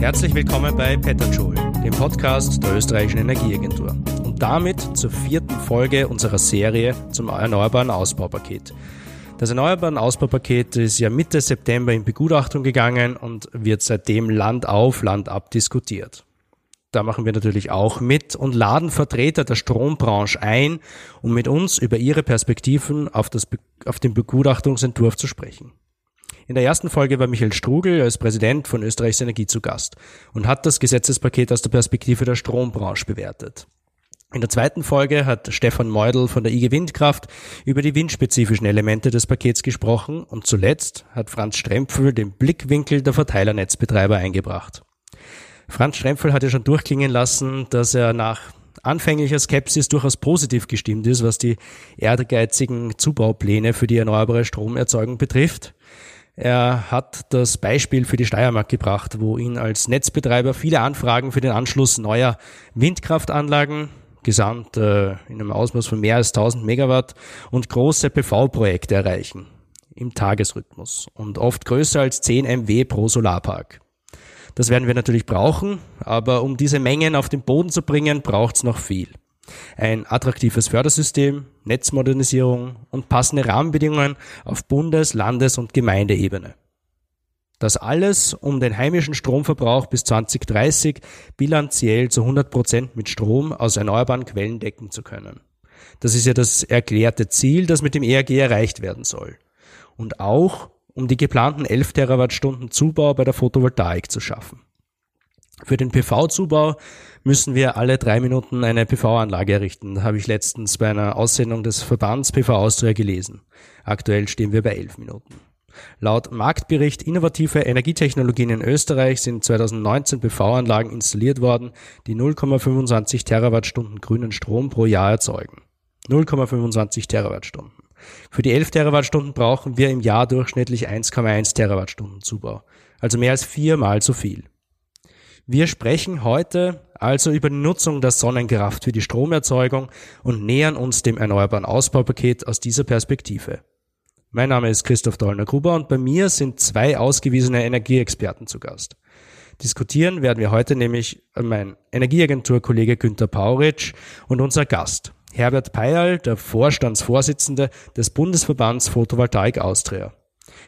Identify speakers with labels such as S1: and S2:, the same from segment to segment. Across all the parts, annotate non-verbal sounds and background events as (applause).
S1: Herzlich willkommen bei Petterjoule, dem Podcast der österreichischen Energieagentur. Und damit zur vierten Folge unserer Serie zum Erneuerbaren Ausbaupaket. Das Erneuerbaren Ausbaupaket ist ja Mitte September in Begutachtung gegangen und wird seitdem Land auf, Land ab diskutiert. Da machen wir natürlich auch mit und laden Vertreter der Strombranche ein, um mit uns über ihre Perspektiven auf, das, auf den Begutachtungsentwurf zu sprechen. In der ersten Folge war Michael Strugel als Präsident von Österreichs Energie zu Gast und hat das Gesetzespaket aus der Perspektive der Strombranche bewertet. In der zweiten Folge hat Stefan Meudel von der IG Windkraft über die windspezifischen Elemente des Pakets gesprochen und zuletzt hat Franz Strempfel den Blickwinkel der Verteilernetzbetreiber eingebracht. Franz Strempfel hat ja schon durchklingen lassen, dass er nach anfänglicher Skepsis durchaus positiv gestimmt ist, was die ehrgeizigen Zubaupläne für die erneuerbare Stromerzeugung betrifft. Er hat das Beispiel für die Steiermark gebracht, wo ihn als Netzbetreiber viele Anfragen für den Anschluss neuer Windkraftanlagen gesamt äh, in einem Ausmaß von mehr als 1000 Megawatt und große PV-Projekte erreichen im Tagesrhythmus und oft größer als 10 MW pro Solarpark. Das werden wir natürlich brauchen, aber um diese Mengen auf den Boden zu bringen, braucht es noch viel. Ein attraktives Fördersystem, Netzmodernisierung und passende Rahmenbedingungen auf Bundes-, Landes- und Gemeindeebene. Das alles, um den heimischen Stromverbrauch bis 2030 bilanziell zu 100 Prozent mit Strom aus erneuerbaren Quellen decken zu können. Das ist ja das erklärte Ziel, das mit dem ERG erreicht werden soll. Und auch, um die geplanten 11 Terawattstunden Zubau bei der Photovoltaik zu schaffen. Für den PV-Zubau müssen wir alle drei Minuten eine PV-Anlage errichten. Da habe ich letztens bei einer Aussendung des Verbands PV Austria gelesen. Aktuell stehen wir bei elf Minuten. Laut Marktbericht Innovative Energietechnologien in Österreich sind 2019 PV-Anlagen installiert worden, die 0,25 Terawattstunden grünen Strom pro Jahr erzeugen. 0,25 Terawattstunden. Für die 11 Terawattstunden brauchen wir im Jahr durchschnittlich 1,1 Terawattstunden Zubau, also mehr als viermal so viel. Wir sprechen heute also über die Nutzung der Sonnenkraft für die Stromerzeugung und nähern uns dem erneuerbaren Ausbaupaket aus dieser Perspektive. Mein Name ist Christoph Dollner-Gruber und bei mir sind zwei ausgewiesene Energieexperten zu Gast. Diskutieren werden wir heute nämlich mein Energieagenturkollege Günther Pauritsch und unser Gast, Herbert Peyerl, der Vorstandsvorsitzende des Bundesverbands Photovoltaik Austria.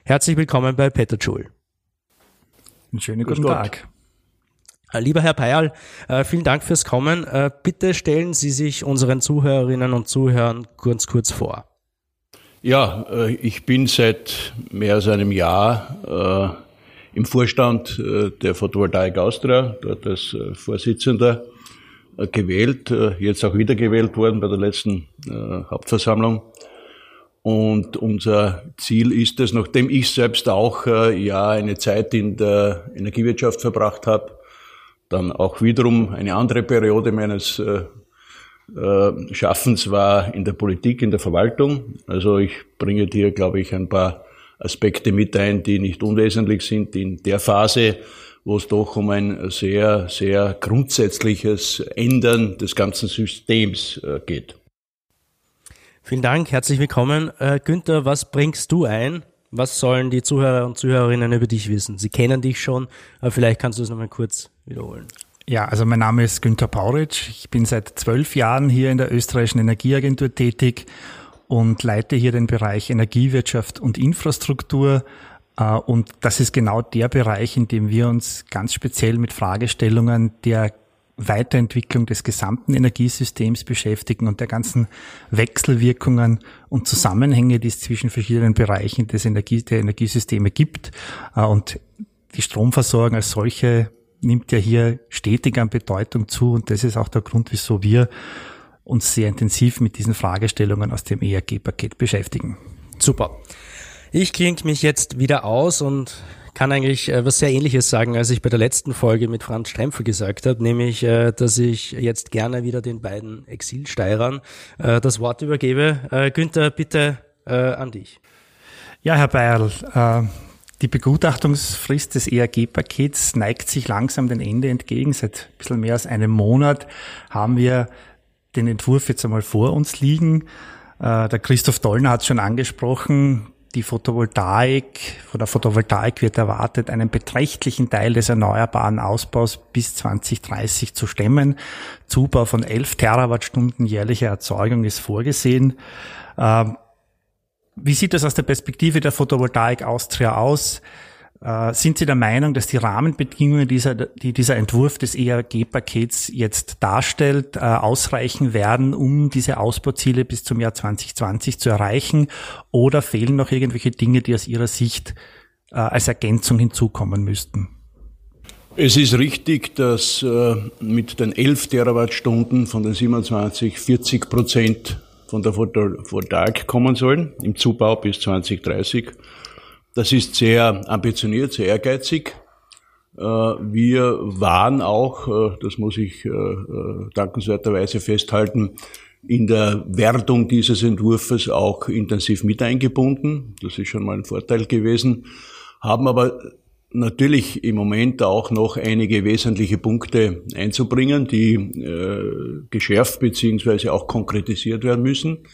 S1: Herzlich willkommen bei Peter Schul.
S2: Einen schönen guten Tag.
S1: Äh, lieber Herr Peyerl, äh, vielen Dank fürs Kommen. Äh, bitte stellen Sie sich unseren Zuhörerinnen und Zuhörern kurz kurz vor.
S3: Ja, ich bin seit mehr als einem Jahr im Vorstand der Photovoltaik Austria, dort als Vorsitzender gewählt, jetzt auch wiedergewählt worden bei der letzten Hauptversammlung. Und unser Ziel ist es, nachdem ich selbst auch ja eine Zeit in der Energiewirtschaft verbracht habe, dann auch wiederum eine andere Periode meines äh, äh, Schaffens war in der Politik, in der Verwaltung. Also ich bringe dir, glaube ich, ein paar Aspekte mit ein, die nicht unwesentlich sind in der Phase, wo es doch um ein sehr, sehr grundsätzliches Ändern des ganzen Systems äh, geht.
S1: Vielen Dank, herzlich willkommen. Äh, Günther, was bringst du ein? Was sollen die Zuhörer und Zuhörerinnen über dich wissen? Sie kennen dich schon, aber vielleicht kannst du es nochmal kurz wiederholen.
S2: Ja, also mein Name ist Günter Pauritsch. Ich bin seit zwölf Jahren hier in der österreichischen Energieagentur tätig und leite hier den Bereich Energiewirtschaft und Infrastruktur. Äh, und das ist genau der Bereich, in dem wir uns ganz speziell mit Fragestellungen der Weiterentwicklung des gesamten Energiesystems beschäftigen und der ganzen Wechselwirkungen und Zusammenhänge, die es zwischen verschiedenen Bereichen des Energie, der Energiesysteme gibt. Äh, und die Stromversorgung als solche nimmt ja hier stetig an Bedeutung zu und das ist auch der Grund, wieso wir uns sehr intensiv mit diesen Fragestellungen aus dem ERG-Paket beschäftigen.
S1: Super. Ich klinge mich jetzt wieder aus und kann eigentlich äh, was sehr ähnliches sagen, als ich bei der letzten Folge mit Franz Strempfel gesagt habe, nämlich, äh, dass ich jetzt gerne wieder den beiden Exilsteirern äh, das Wort übergebe. Äh, Günther, bitte äh, an dich.
S2: Ja, Herr Bayerl, äh, die Begutachtungsfrist des ERG-Pakets neigt sich langsam dem Ende entgegen. Seit ein bisschen mehr als einem Monat haben wir den Entwurf jetzt einmal vor uns liegen. Äh, der Christoph Dollner hat es schon angesprochen. Die Photovoltaik, von der Photovoltaik wird erwartet, einen beträchtlichen Teil des erneuerbaren Ausbaus bis 2030 zu stemmen. Zubau von 11 Terawattstunden jährlicher Erzeugung ist vorgesehen. Ähm, wie sieht das aus der Perspektive der Photovoltaik Austria aus? Äh, sind Sie der Meinung, dass die Rahmenbedingungen, dieser, die dieser Entwurf des ERG-Pakets jetzt darstellt, äh, ausreichen werden, um diese Ausbauziele bis zum Jahr 2020 zu erreichen? Oder fehlen noch irgendwelche Dinge, die aus Ihrer Sicht äh, als Ergänzung hinzukommen müssten?
S3: Es ist richtig, dass mit den 11 Terawattstunden von den 27 40 Prozent von der Photovoltaik kommen sollen im Zubau bis 2030. Das ist sehr ambitioniert, sehr ehrgeizig. Äh, wir waren auch, äh, das muss ich äh, dankenswerterweise festhalten, in der Wertung dieses Entwurfs auch intensiv mit eingebunden. Das ist schon mal ein Vorteil gewesen, haben aber natürlich im Moment auch noch einige wesentliche Punkte einzubringen, die geschärft beziehungsweise auch konkretisiert werden müssen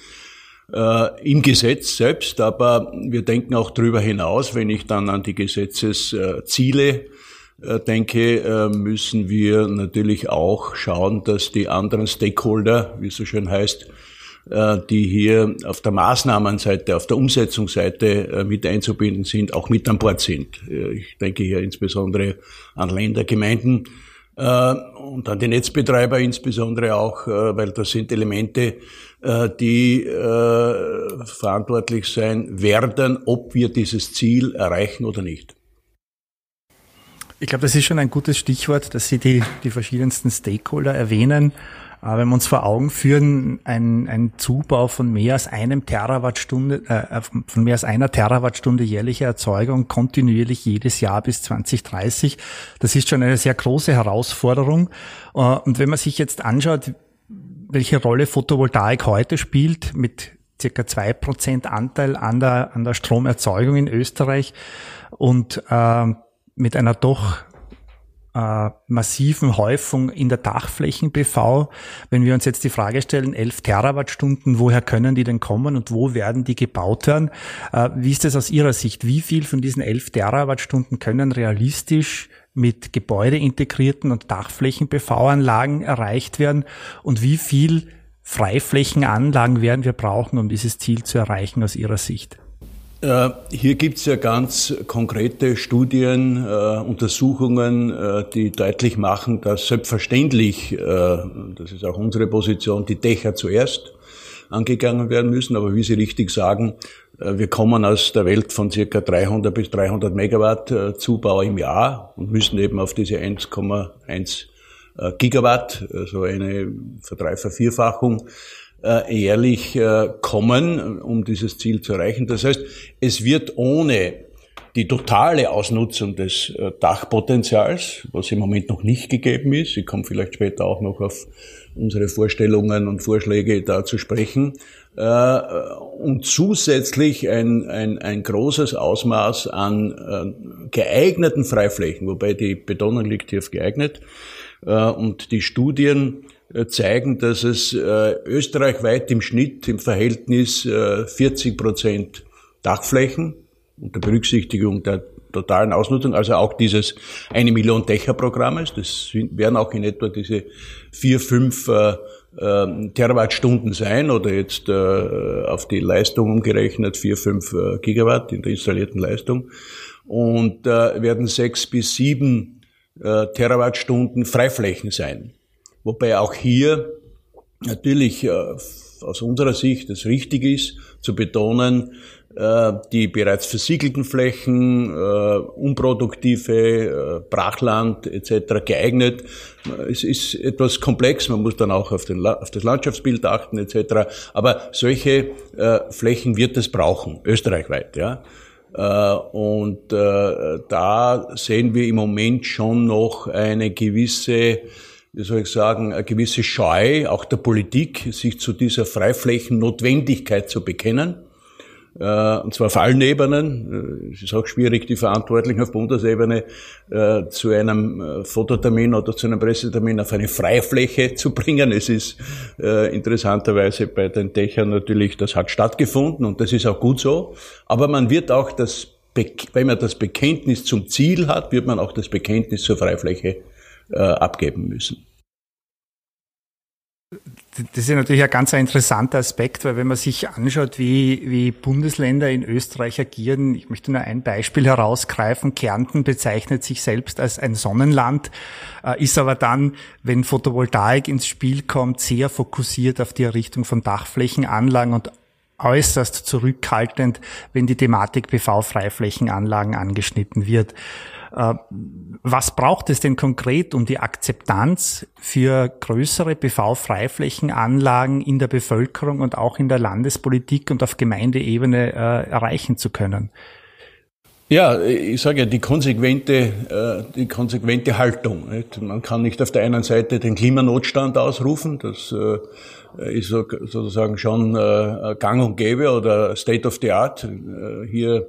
S3: äh, im Gesetz selbst, aber wir denken auch darüber hinaus, wenn ich dann an die Gesetzesziele äh, denke, äh, müssen wir natürlich auch schauen, dass die anderen Stakeholder, wie es so schön heißt, äh, die hier auf der Maßnahmenseite, auf der Umsetzungsseite mit einzubinden sind, auch mit an Bord sind. Ich denke hier insbesondere an Länder, Gemeinden und an die Netzbetreiber insbesondere auch, weil das sind Elemente, äh, die äh, verantwortlich sein werden, ob wir dieses Ziel erreichen oder nicht.
S2: Ich glaube, das ist schon ein gutes Stichwort, dass Sie die, die verschiedensten Stakeholder erwähnen. Äh, wenn wir uns vor Augen führen, ein, ein Zubau von mehr als einem Terawattstunde, äh, von mehr als einer Terawattstunde jährliche Erzeugung kontinuierlich jedes Jahr bis 2030, das ist schon eine sehr große Herausforderung. Äh, und wenn man sich jetzt anschaut, welche Rolle Photovoltaik heute spielt mit circa zwei Prozent Anteil an der, an der Stromerzeugung in Österreich und äh, mit einer doch äh, massiven Häufung in der Dachflächen-PV. Wenn wir uns jetzt die Frage stellen, 11 Terawattstunden, woher können die denn kommen und wo werden die gebaut werden? Äh, wie ist das aus Ihrer Sicht? Wie viel von diesen 11 Terawattstunden können realistisch mit gebäudeintegrierten und Dachflächen-PV-Anlagen erreicht werden und wie viel Freiflächenanlagen werden wir brauchen, um dieses Ziel zu erreichen aus Ihrer Sicht?
S3: Äh, hier gibt es ja ganz konkrete Studien, äh, Untersuchungen, äh, die deutlich machen, dass selbstverständlich, das ist auch unsere Position, die Dächer zuerst angegangen werden müssen. Aber wie Sie richtig sagen, wir kommen aus der Welt von circa 300 bis 300 Megawatt Zubau im Jahr und müssen eben auf diese 1,1 äh, Gigawatt, also eine Verdrei Vervierfachung, jährlich kommen, um dieses Ziel zu erreichen. Das heißt, es wird ohne die totale Ausnutzung des Dachpotenzials, was im Moment noch nicht gegeben ist, ich komme vielleicht später auch noch auf unsere Vorstellungen und Vorschläge da zu sprechen, äh, und zusätzlich ein, ein, ein großes Ausmaß an äh, geeigneten Freiflächen, wobei die Betonung liegt hier auf geeignet. Äh, und die Studien zeigen, dass es österreichweit im Schnitt im Verhältnis 40 Prozent Dachflächen unter Berücksichtigung der totalen Ausnutzung, also auch dieses eine Million Dächer-Programmes. Das werden auch in etwa diese vier, fünf äh, Terawattstunden sein oder jetzt äh, auf die Leistung umgerechnet 4, 5 äh, Gigawatt in der installierten Leistung und äh, werden sechs bis sieben äh, Terawattstunden Freiflächen sein. Wobei auch hier natürlich äh, aus unserer Sicht es richtig ist zu betonen, äh, die bereits versiegelten Flächen, äh, unproduktive Brachland etc. geeignet. Es ist etwas komplex, man muss dann auch auf, den, auf das Landschaftsbild achten etc. Aber solche Flächen wird es brauchen, österreichweit. Ja. Und da sehen wir im Moment schon noch eine gewisse wie soll ich sagen, eine gewisse Scheu auch der Politik, sich zu dieser Freiflächennotwendigkeit zu bekennen. äh, und zwar auf allen Ebenen. Äh, es ist auch schwierig, die Verantwortlichen auf Bundesebene äh, zu einem Fototermin oder zu einem Pressetermin auf eine Freifläche (laughs) zu bringen. Es ist interessanterweise bei den Dächern natürlich, das hat stattgefunden und das ist auch gut so. Aber man wird auch das, wenn man das Bekenntnis zum Ziel hat, wird man auch das Bekenntnis zur Freifläche abgeben müssen.
S2: Das ist natürlich ein ganz interessanter Aspekt, weil wenn man sich anschaut, wie, wie Bundesländer in Österreich agieren, ich möchte nur ein Beispiel herausgreifen. Kärnten bezeichnet sich selbst als ein Sonnenland, äh, ist aber dann, wenn Photovoltaik ins Spiel kommt, sehr fokussiert auf die Errichtung von Dachflächenanlagen und äußerst zurückhaltend, wenn die Thematik PV-Freiflächenanlagen angeschnitten wird. Äh, was braucht es denn konkret, um die Akzeptanz für größere PV-Freiflächenanlagen in der Bevölkerung und auch in der Landespolitik und auf Gemeindeebene äh, erreichen zu können?
S3: Ja, ich sage ja, die konsequente, äh, die konsequente Haltung. Man kann nicht auf der einen Seite den Klimanotstand ausrufen, das äh, ist sozusagen schon gang und gäbe oder State of the Art. Hier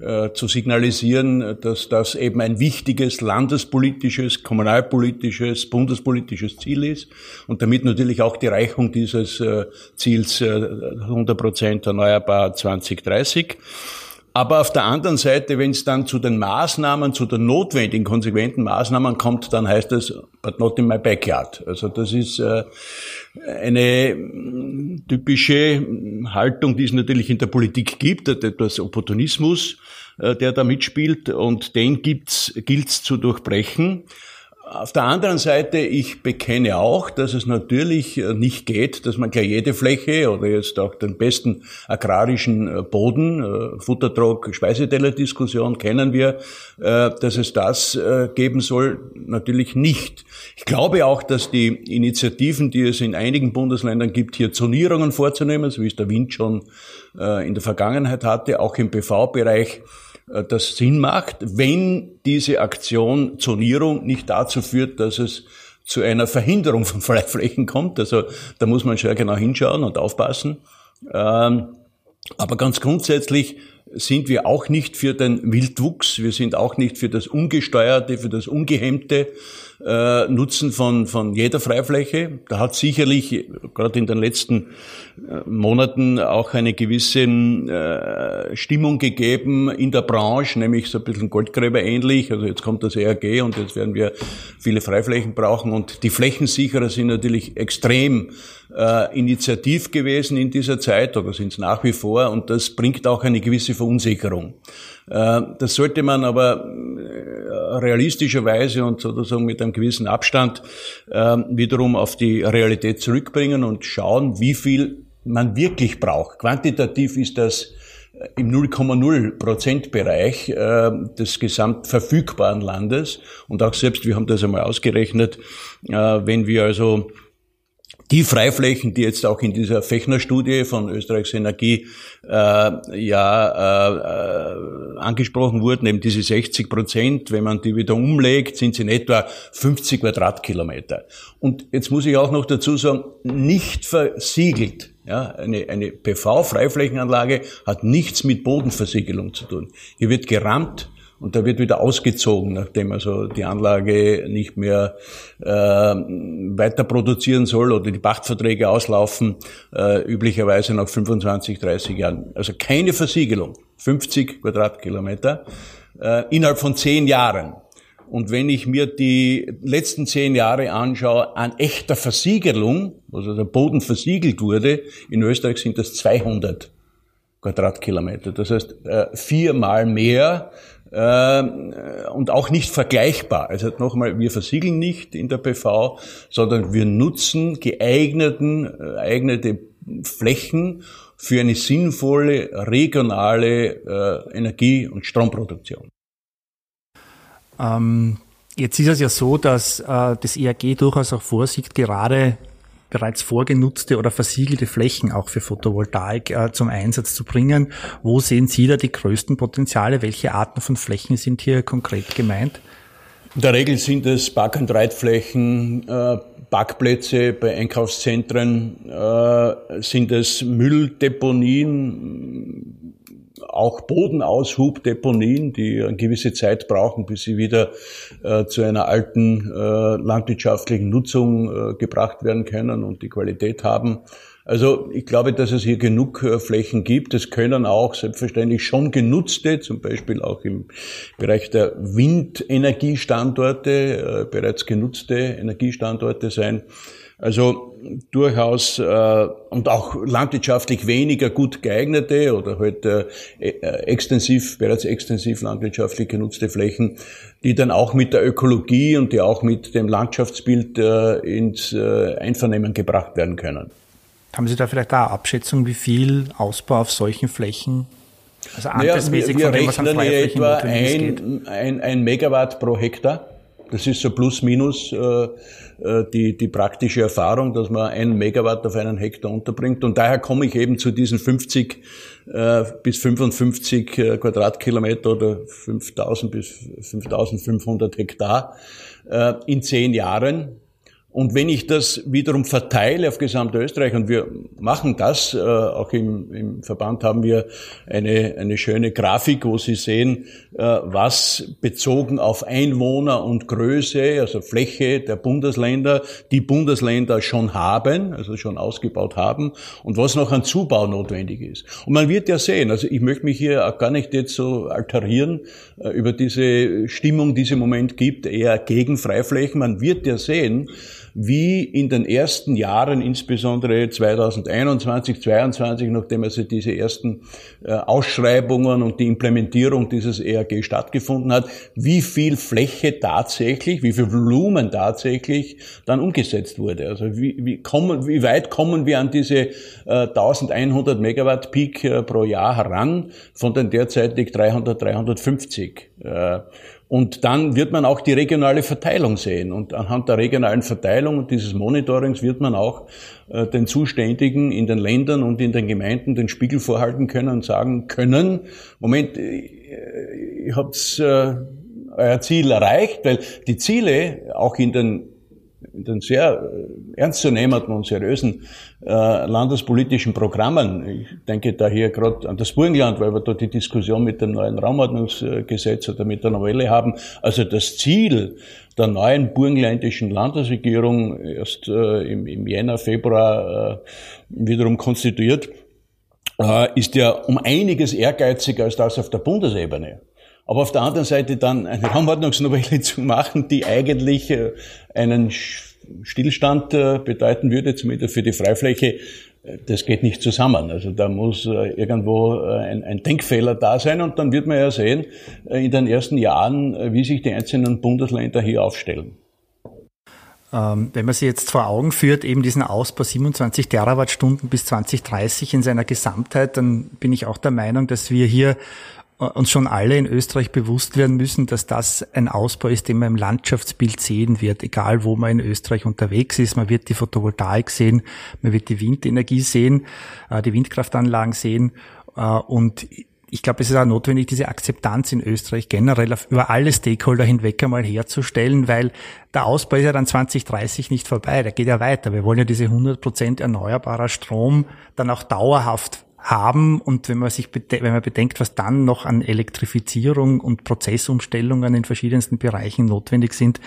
S3: äh, zu signalisieren, dass das eben ein wichtiges landespolitisches, kommunalpolitisches, bundespolitisches Ziel ist und damit natürlich auch die Erreichung dieses äh, Ziels 100 äh, Prozent erneuerbar 2030. Aber auf der anderen Seite, wenn es dann zu den Maßnahmen, zu den notwendigen, konsequenten Maßnahmen kommt, dann heißt es, but not in my backyard. Also das ist äh, eine mm, typische Haltung, die es natürlich in der Politik gibt, etwas Opportunismus, äh, der da mitspielt und den gibt's, gilt's zu durchbrechen. Auf der anderen Seite, ich bekenne auch, dass es natürlich äh, nicht geht, dass man gleich jede Fläche oder jetzt auch den besten agrarischen äh, Boden, äh, Futtertrog, Speiseteller-Diskussion kennen wir, dass es das geben soll, natürlich nicht. Ich glaube auch, dass die Initiativen, die es in einigen Bundesländern gibt, hier Zonierungen vorzunehmen, so wie es der Wind schon in der Vergangenheit hatte, auch im PV-Bereich, das Sinn macht, wenn diese Aktion Zonierung nicht dazu führt, dass es zu einer Verhinderung von (laughs) Freiflächen kommt. Also da muss man schon genau hinschauen und aufpassen. Ähm, aber ganz grundsätzlich sind wir auch nicht für den Wildwuchs, wir sind auch nicht für das Ungesteuerte, für das Ungehemmte äh, Nutzen von, von jeder Freifläche. Da hat sicherlich gerade in den letzten äh, Monaten auch eine gewisse äh, Stimmung gegeben in der Branche, nämlich so ein bisschen Goldgräber ähnlich. Also jetzt kommt das ERG und jetzt werden wir viele Freiflächen brauchen und die Flächensicherer sind natürlich extrem äh, initiativ gewesen in dieser Zeit oder sind es nach wie vor und das bringt auch eine gewisse Verunsicherung. Äh, das sollte man aber realistischerweise und sozusagen mit einem gewissen Abstand äh, wiederum auf die Realität zurückbringen und schauen, wie viel man wirklich braucht. Quantitativ ist das im 0,0 Prozent Bereich des gesamt verfügbaren Landes. Und auch selbst, wir haben das einmal ausgerechnet, wenn wir also die Freiflächen, die jetzt auch in dieser Fechner-Studie von Österreichs Energie äh, ja äh, äh angesprochen wurden, eben diese 60 Prozent, wenn man die wieder umlegt, sind sie in etwa 50 Quadratkilometer. Und jetzt muss ich auch noch dazu sagen, nicht versiegelt. Ja, eine, eine PV-Freiflächenanlage hat nichts mit Bodenversiegelung zu tun. Hier wird gerammt, und da wird wieder ausgezogen, nachdem also die Anlage nicht mehr äh, weiter produzieren soll oder die Pachtverträge auslaufen, äh, üblicherweise nach 25, 30 Jahren. Also keine Versiegelung, 50 Quadratkilometer äh, innerhalb von zehn Jahren. Und wenn ich mir die letzten zehn Jahre anschaue, an echter Versiegelung, also der Boden versiegelt wurde, in Österreich sind das 200 Quadratkilometer. Das heißt, äh, viermal mehr und auch nicht vergleichbar. Also nochmal, wir versiegeln nicht in der PV, sondern wir nutzen geeigneten, äh, eignete Flächen für eine sinnvolle regionale äh, Energie- und Stromproduktion.
S2: Ähm, jetzt ist es ja so, dass äh, das ERG durchaus auch vorsieht, gerade bereits vorgenutzte oder versiegelte Flächen auch für Photovoltaik äh, zum Einsatz zu bringen. Wo sehen Sie da die größten Potenziale? Welche Arten von Flächen sind hier konkret gemeint?
S3: In der Regel sind es Park- und Reitflächen, äh, Parkplätze bei Einkaufszentren, äh, sind es Mülldeponien, auch Bodenaushubdeponien, die eine gewisse Zeit brauchen, bis sie wieder äh, zu einer alten äh, landwirtschaftlichen Nutzung äh, gebracht werden können und die Qualität haben. Also ich glaube, dass es hier genug Flächen gibt. Es können auch selbstverständlich schon genutzte, zum Beispiel auch im Bereich der Windenergiestandorte, bereits genutzte Energiestandorte sein. Also durchaus äh, und auch landwirtschaftlich weniger gut geeignete oder halt äh, äh, extensiv, bereits extensiv landwirtschaftlich genutzte Flächen, die dann auch mit der Ökologie und die auch mit dem Landschaftsbild äh, ins äh, Einvernehmen gebracht werden können.
S2: Haben Sie da vielleicht eine Abschätzung, wie viel Ausbau auf solchen Flächen,
S3: also anteilsmäßig naja, wir, wir von dem, was an etwa ein, ein, ein Megawatt pro Hektar. Das ist so plus minus äh, äh, die, die praktische Erfahrung, dass man ein Megawatt auf einen Hektar unterbringt. Und daher komme ich eben zu diesen 50 äh, bis 55 äh, Quadratkilometer oder 5000 bis 5500 Hektar äh, in zehn Jahren. Und wenn ich das wiederum verteile auf gesamt Österreich, und wir machen das, äh, auch im, im, Verband haben wir eine, eine schöne Grafik, wo Sie sehen, äh, was bezogen auf Einwohner und Größe, also Fläche der Bundesländer, die Bundesländer schon haben, also schon ausgebaut haben, und was noch an Zubau notwendig ist. Und man wird ja sehen, also ich möchte mich hier auch gar nicht jetzt so alterieren äh, über diese Stimmung, die es im Moment gibt, eher gegen Freiflächen. Man wird ja sehen, wie in den ersten Jahren, insbesondere 2021, 2022, nachdem also diese ersten äh, Ausschreibungen und die Implementierung dieses ERG stattgefunden hat, wie viel Fläche tatsächlich, wie viel Volumen tatsächlich dann umgesetzt wurde. Also wie, wie, kommen, wie weit kommen wir an diese äh, 1100 Megawatt Peak äh, pro Jahr heran von den derzeitig 300, 350. Und dann wird man auch die regionale Verteilung sehen. Und anhand der regionalen Verteilung und dieses Monitorings wird man auch äh, den Zuständigen in den Ländern und in den Gemeinden den Spiegel vorhalten können und sagen können, Moment, äh, ihr habt äh, euer Ziel erreicht, weil die Ziele auch in den in den sehr äh, ernstzunehmenden und seriösen äh, landespolitischen Programmen. Ich denke da hier gerade an das Burgenland, weil wir dort die Diskussion mit dem neuen Raumordnungsgesetz oder mit der Novelle haben. Also das Ziel der neuen burgenländischen Landesregierung erst äh, im, im Jänner, Februar äh, wiederum konstituiert, äh, ist ja um einiges ehrgeiziger als das auf der Bundesebene. Aber auf der anderen Seite dann eine Raumordnungsnovelle (laughs) zu machen, die eigentlich äh, einen Stillstand äh, bedeuten würde, zumindest für die Freifläche, äh, das geht nicht zusammen. Also da muss irgendwo ein, ein, Denkfehler da sein und dann wird man ja sehen in den ersten Jahren, wie sich die einzelnen Bundesländer hier aufstellen.
S2: Ähm, wenn man sich jetzt vor Augen führt, eben diesen Ausbau 27 Terawattstunden bis 2030 in seiner Gesamtheit, dann bin ich auch der Meinung, dass wir hier uns schon alle in Österreich bewusst werden müssen, dass das ein Ausbau ist, den man im Landschaftsbild sehen wird, egal wo man in Österreich unterwegs ist. Man wird die Photovoltaik sehen, man wird die Windenergie sehen, äh, die Windkraftanlagen sehen äh, und ich glaube, es ist auch notwendig, diese Akzeptanz in Österreich generell über alle Stakeholder hinweg einmal herzustellen, weil der Ausbau ist ja dann 2030 nicht vorbei, der geht ja weiter. Wir wollen ja diese 100 Prozent erneuerbarer Strom dann auch dauerhaft haben und wenn man sich wenn man bedenkt, was dann noch an Elektrifizierung und Prozessumstellungen in verschiedensten Bereichen notwendig sind,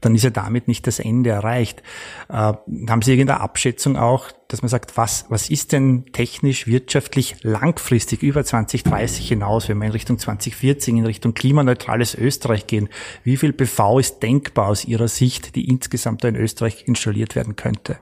S2: dann ist ja damit nicht das Ende erreicht. Äh, haben Sie irgendeine Abschätzung auch, dass man sagt, was was ist denn technisch, wirtschaftlich langfristig über 2030 hinaus, wenn wir in Richtung 2040 in Richtung klimaneutrales Österreich gehen? Wie viel BV ist denkbar aus Ihrer Sicht, die insgesamt in Österreich installiert werden könnte?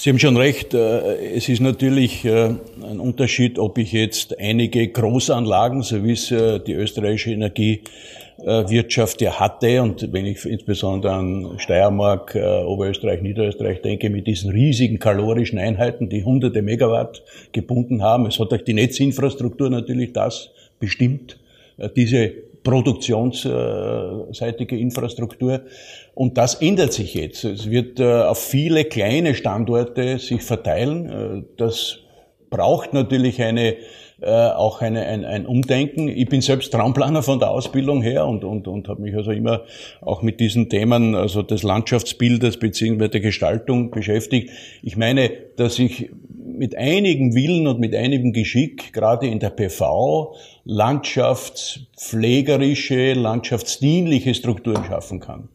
S3: Sie haben schon recht. Äh, es ist natürlich äh, ein Unterschied, ob ich jetzt einige Großanlagen, so wie es äh, die österreichische Energiewirtschaft ja hatte, und wenn ich insbesondere an Steiermark, Oberösterreich, Niederösterreich denke, mit diesen riesigen kalorischen Einheiten, die hunderte Megawatt gebunden haben. Es hat auch die Netzinfrastruktur natürlich das bestimmt, diese produktionsseitige Infrastruktur. Und das ändert sich jetzt. Es wird äh, auf viele kleine Standorte sich verteilen. Äh, das braucht natürlich eine äh, auch eine, ein, ein Umdenken. Ich bin selbst Traumplaner von der Ausbildung her und, und, und habe mich also immer auch mit diesen Themen also des Landschaftsbildes beziehungsweise der Gestaltung beschäftigt. Ich meine, dass ich mit einigem Willen und mit einigem Geschick, gerade in der PV, landschaftspflegerische, landschaftsdienliche Strukturen schaffen kann.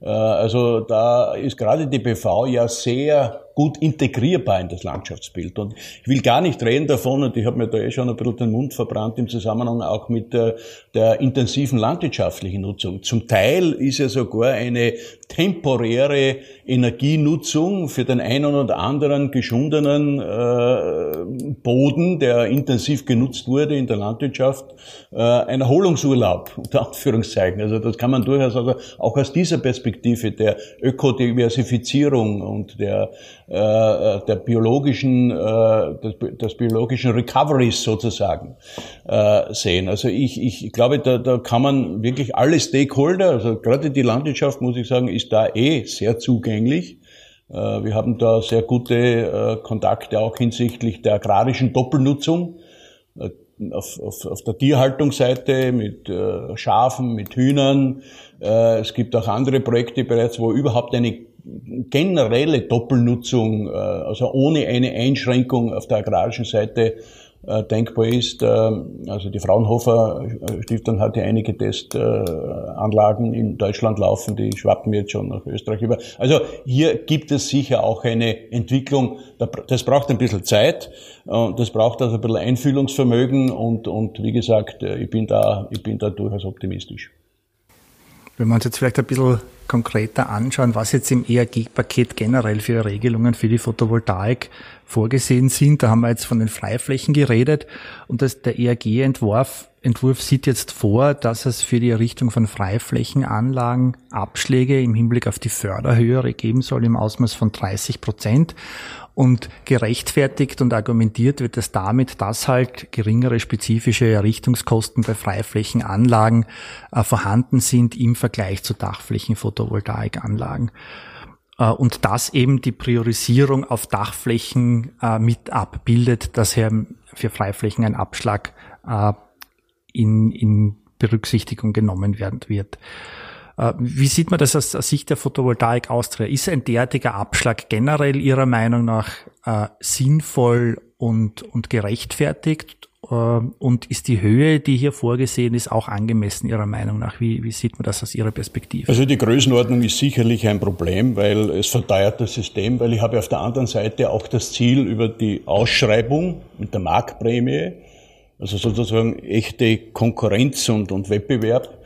S3: Äh, also da ist gerade die PV ja sehr gut integrierbar in das Landschaftsbild. Und ich will gar nicht reden davon, und ich habe mir da eh schon ein bisschen den Mund verbrannt im Zusammenhang auch mit der, der intensiven landwirtschaftlichen Nutzung. Zum Teil ist ja sogar eine temporäre Energienutzung für den einen oder anderen geschundenen äh, Boden, der intensiv genutzt wurde in der Landwirtschaft, äh, ein Erholungsurlaub, unter Anführungszeichen. Also das kann man durchaus also auch aus dieser Perspektive der Ökodiversifizierung und der der biologischen, äh, des, des biologischen Recoveries sozusagen äh, sehen. Also ich, ich glaube, da, da kann man wirklich alle Stakeholder, also gerade die Landwirtschaft, muss ich sagen, ist da eh sehr zugänglich. Äh, wir haben da sehr gute äh, Kontakte auch hinsichtlich der agrarischen Doppelnutzung äh, auf, auf, auf der Tierhaltungsseite mit äh, Schafen, mit Hühnern. Äh, es gibt auch andere Projekte bereits, wo überhaupt eine generelle Doppelnutzung, äh, also ohne eine Einschränkung auf der agrarischen Seite äh, denkbar ist. Äh, also die Fraunhofer Stiftung hat ja einige Testanlagen in Deutschland laufen, die schwappen jetzt schon nach Österreich über. Also hier gibt es sicher auch eine Entwicklung, das braucht ein bisschen Zeit, das braucht also ein bisschen Einfühlungsvermögen und, und wie gesagt, ich bin da, ich bin da durchaus optimistisch.
S2: Wenn wir uns jetzt vielleicht ein bisschen konkreter anschauen, was jetzt im ERG-Paket generell für Regelungen für die Photovoltaik vorgesehen sind. Da haben wir jetzt von den Freiflächen geredet und das, der ERG-Entwurf Entwurf sieht jetzt vor, dass es für die Errichtung von Freiflächenanlagen Abschläge im Hinblick auf die Förderhöhe geben soll im Ausmaß von 30 Prozent. Und gerechtfertigt und argumentiert wird es damit, dass halt geringere spezifische Errichtungskosten bei Freiflächenanlagen äh, vorhanden sind im Vergleich zu Dachflächen-Photovoltaikanlagen. Äh, und das eben die Priorisierung auf Dachflächen äh, mit abbildet, dass hier für Freiflächen ein Abschlag äh, in, in Berücksichtigung genommen werden wird. Äh, wie sieht man das aus, Sicht der Photovoltaik Austria? Ist ein derartiger Abschlag generell Ihrer Meinung nach äh, sinnvoll und, und gerechtfertigt? Äh, und ist die Höhe, die hier vorgesehen ist, auch angemessen Ihrer Meinung nach? Wie, wie sieht man das aus Ihrer Perspektive?
S3: Also die Größenordnung ist sicherlich ein Problem, weil es verteuert das System, weil ich habe auf der anderen Seite auch das Ziel über die Ausschreibung mit der Marktprämie, also sozusagen echte Konkurrenz und, und Wettbewerb,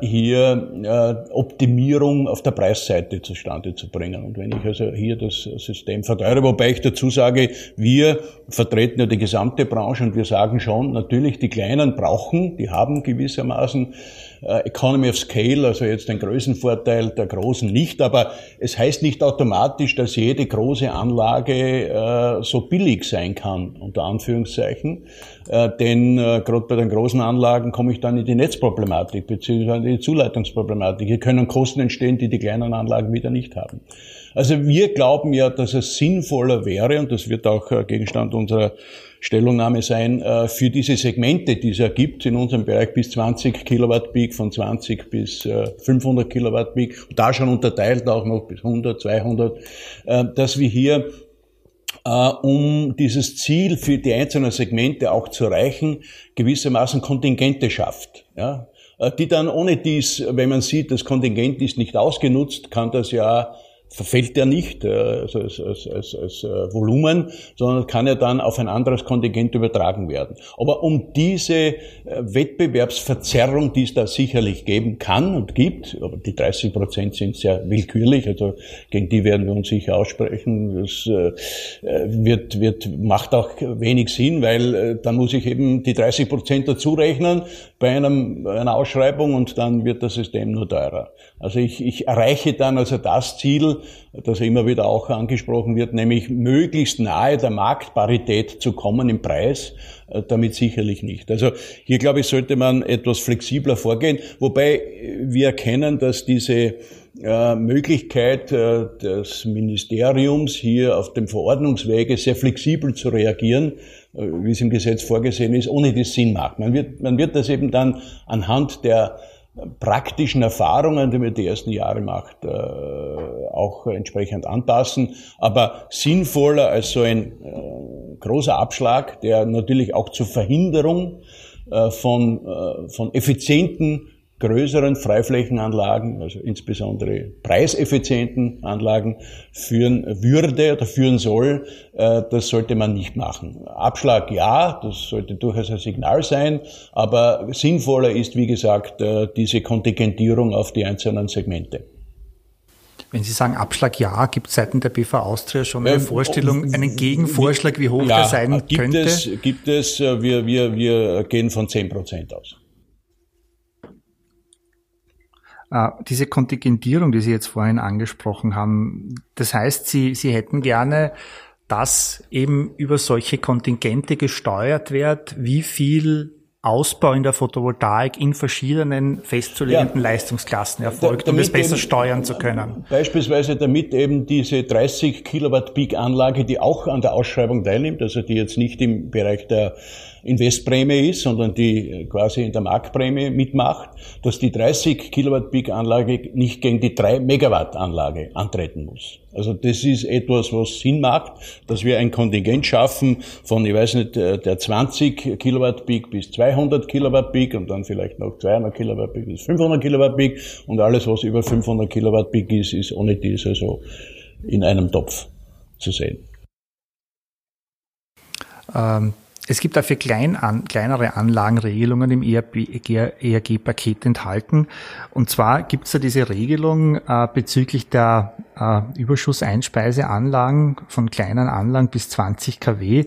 S3: hier äh, Optimierung auf der Preisseite zustande zu bringen. Und wenn ich also hier das System verteure, wobei ich dazu sage, wir vertreten ja die gesamte Branche und wir sagen schon, natürlich die Kleinen brauchen, die haben gewissermaßen äh, Economy of Scale, also jetzt den Größenvorteil der Großen nicht, aber es heißt nicht automatisch, dass jede große Anlage äh, so billig sein kann, unter Anführungszeichen, äh, denn äh, gerade bei den großen Anlagen komme ich dann in die Netzproblematik beziehungsweise in die Zuleitungsproblematik. Hier können Kosten entstehen, die die kleinen Anlagen wieder nicht haben. Also wir glauben ja, dass es sinnvoller wäre, und das wird auch äh, Gegenstand unserer Stellungnahme sein, äh, für diese Segmente, die es ergibt, in unserem Bereich bis 20 Kilowatt Peak, von 20 bis 500 äh, Kilowatt Peak, da schon unterteilt auch noch bis 100, 200, dass wir hier um dieses Ziel für die einzelnen Segmente auch zu erreichen, gewissermaßen Kontingente schafft. Ja? Die dann ohne dies, wenn man sieht, das Kontingent ist nicht ausgenutzt, kann das ja verfällt ja nicht also als, als, als, als äh, Volumen, sondern kann ja dann auf ein anderes Kontingent übertragen werden. Aber um diese äh, Wettbewerbsverzerrung, die es da sicherlich geben kann und gibt, aber die 30 Prozent sind sehr willkürlich, also gegen die werden wir uns sicher aussprechen, das wird, wird, macht auch wenig Sinn, weil dann muss ich eben die 30 Prozent dazu rechnen bei einem, einer Ausschreibung und dann wird das System nur teurer. Also ich, ich erreiche dann also das Ziel, das immer wieder auch angesprochen wird, nämlich möglichst nahe der Marktparität zu kommen im Preis, äh, damit sicherlich nicht. Also hier glaube ich, sollte man etwas flexibler vorgehen, wobei wir erkennen, dass diese äh, Möglichkeit äh, des Ministeriums hier auf dem Verordnungswege sehr flexibel zu reagieren, wie es im Gesetz vorgesehen ist, ohne das Sinn macht. Man wird, man wird das eben dann anhand der praktischen Erfahrungen, die man die ersten Jahre macht, äh, auch entsprechend anpassen. Aber sinnvoller als so ein äh, großer Abschlag, der natürlich auch zur Verhinderung äh, von, von effizienten größeren Freiflächenanlagen, also insbesondere preiseffizienten Anlagen, führen würde oder führen soll, äh, das sollte man nicht machen. Abschlag ja, das sollte durchaus ein Signal sein, aber sinnvoller ist, wie gesagt, äh, diese Kontingentierung auf die einzelnen Segmente.
S2: Wenn Sie sagen Abschlag ja, gibt es seitens der BV Austria schon eine ähm, Vorstellung, einen Gegenvorschlag, wie hoch ja, der sein
S3: gibt
S2: könnte?
S3: Es, gibt es, äh, wir, wir, wir gehen von 10 Prozent aus.
S2: Äh, diese Kontingentierung, die Sie jetzt vorhin angesprochen haben, das heißt, Sie, Sie hätten gerne, dass eben über solche Kontingente gesteuert wird, wie viel Ausbau in der Photovoltaik in verschiedenen festzulegenden ja. Leistungsklassen erfolgt, um das besser steuern zu können.
S3: Beispielsweise damit eben diese 30 Kilowatt Peak Anlage, die auch an der Ausschreibung teilnimmt, also die jetzt nicht im Bereich der Investprämie ist, sondern die quasi in der Marktprämie mitmacht, dass die 30 Kilowatt Peak Anlage nicht gegen die 3 Megawatt Anlage antreten muss. Also das ist etwas, was Sinn macht, dass wir ein Kontingent schaffen von, ich weiß nicht, der 20 Kilowatt Peak bis 200 Kilowatt Peak und dann vielleicht noch 200 Kilowatt Peak bis 500 Kilowatt Peak und alles, was über 500 Kilowatt Peak ist, ist ohne dies also in einem Topf zu sehen.
S2: Ähm, es gibt dafür klein an, kleinere Anlagenregelungen im ERG-Paket enthalten. Und zwar gibt es da diese Regelung äh, bezüglich der äh, Überschusseinspeiseanlagen von kleinen Anlagen bis 20 kW,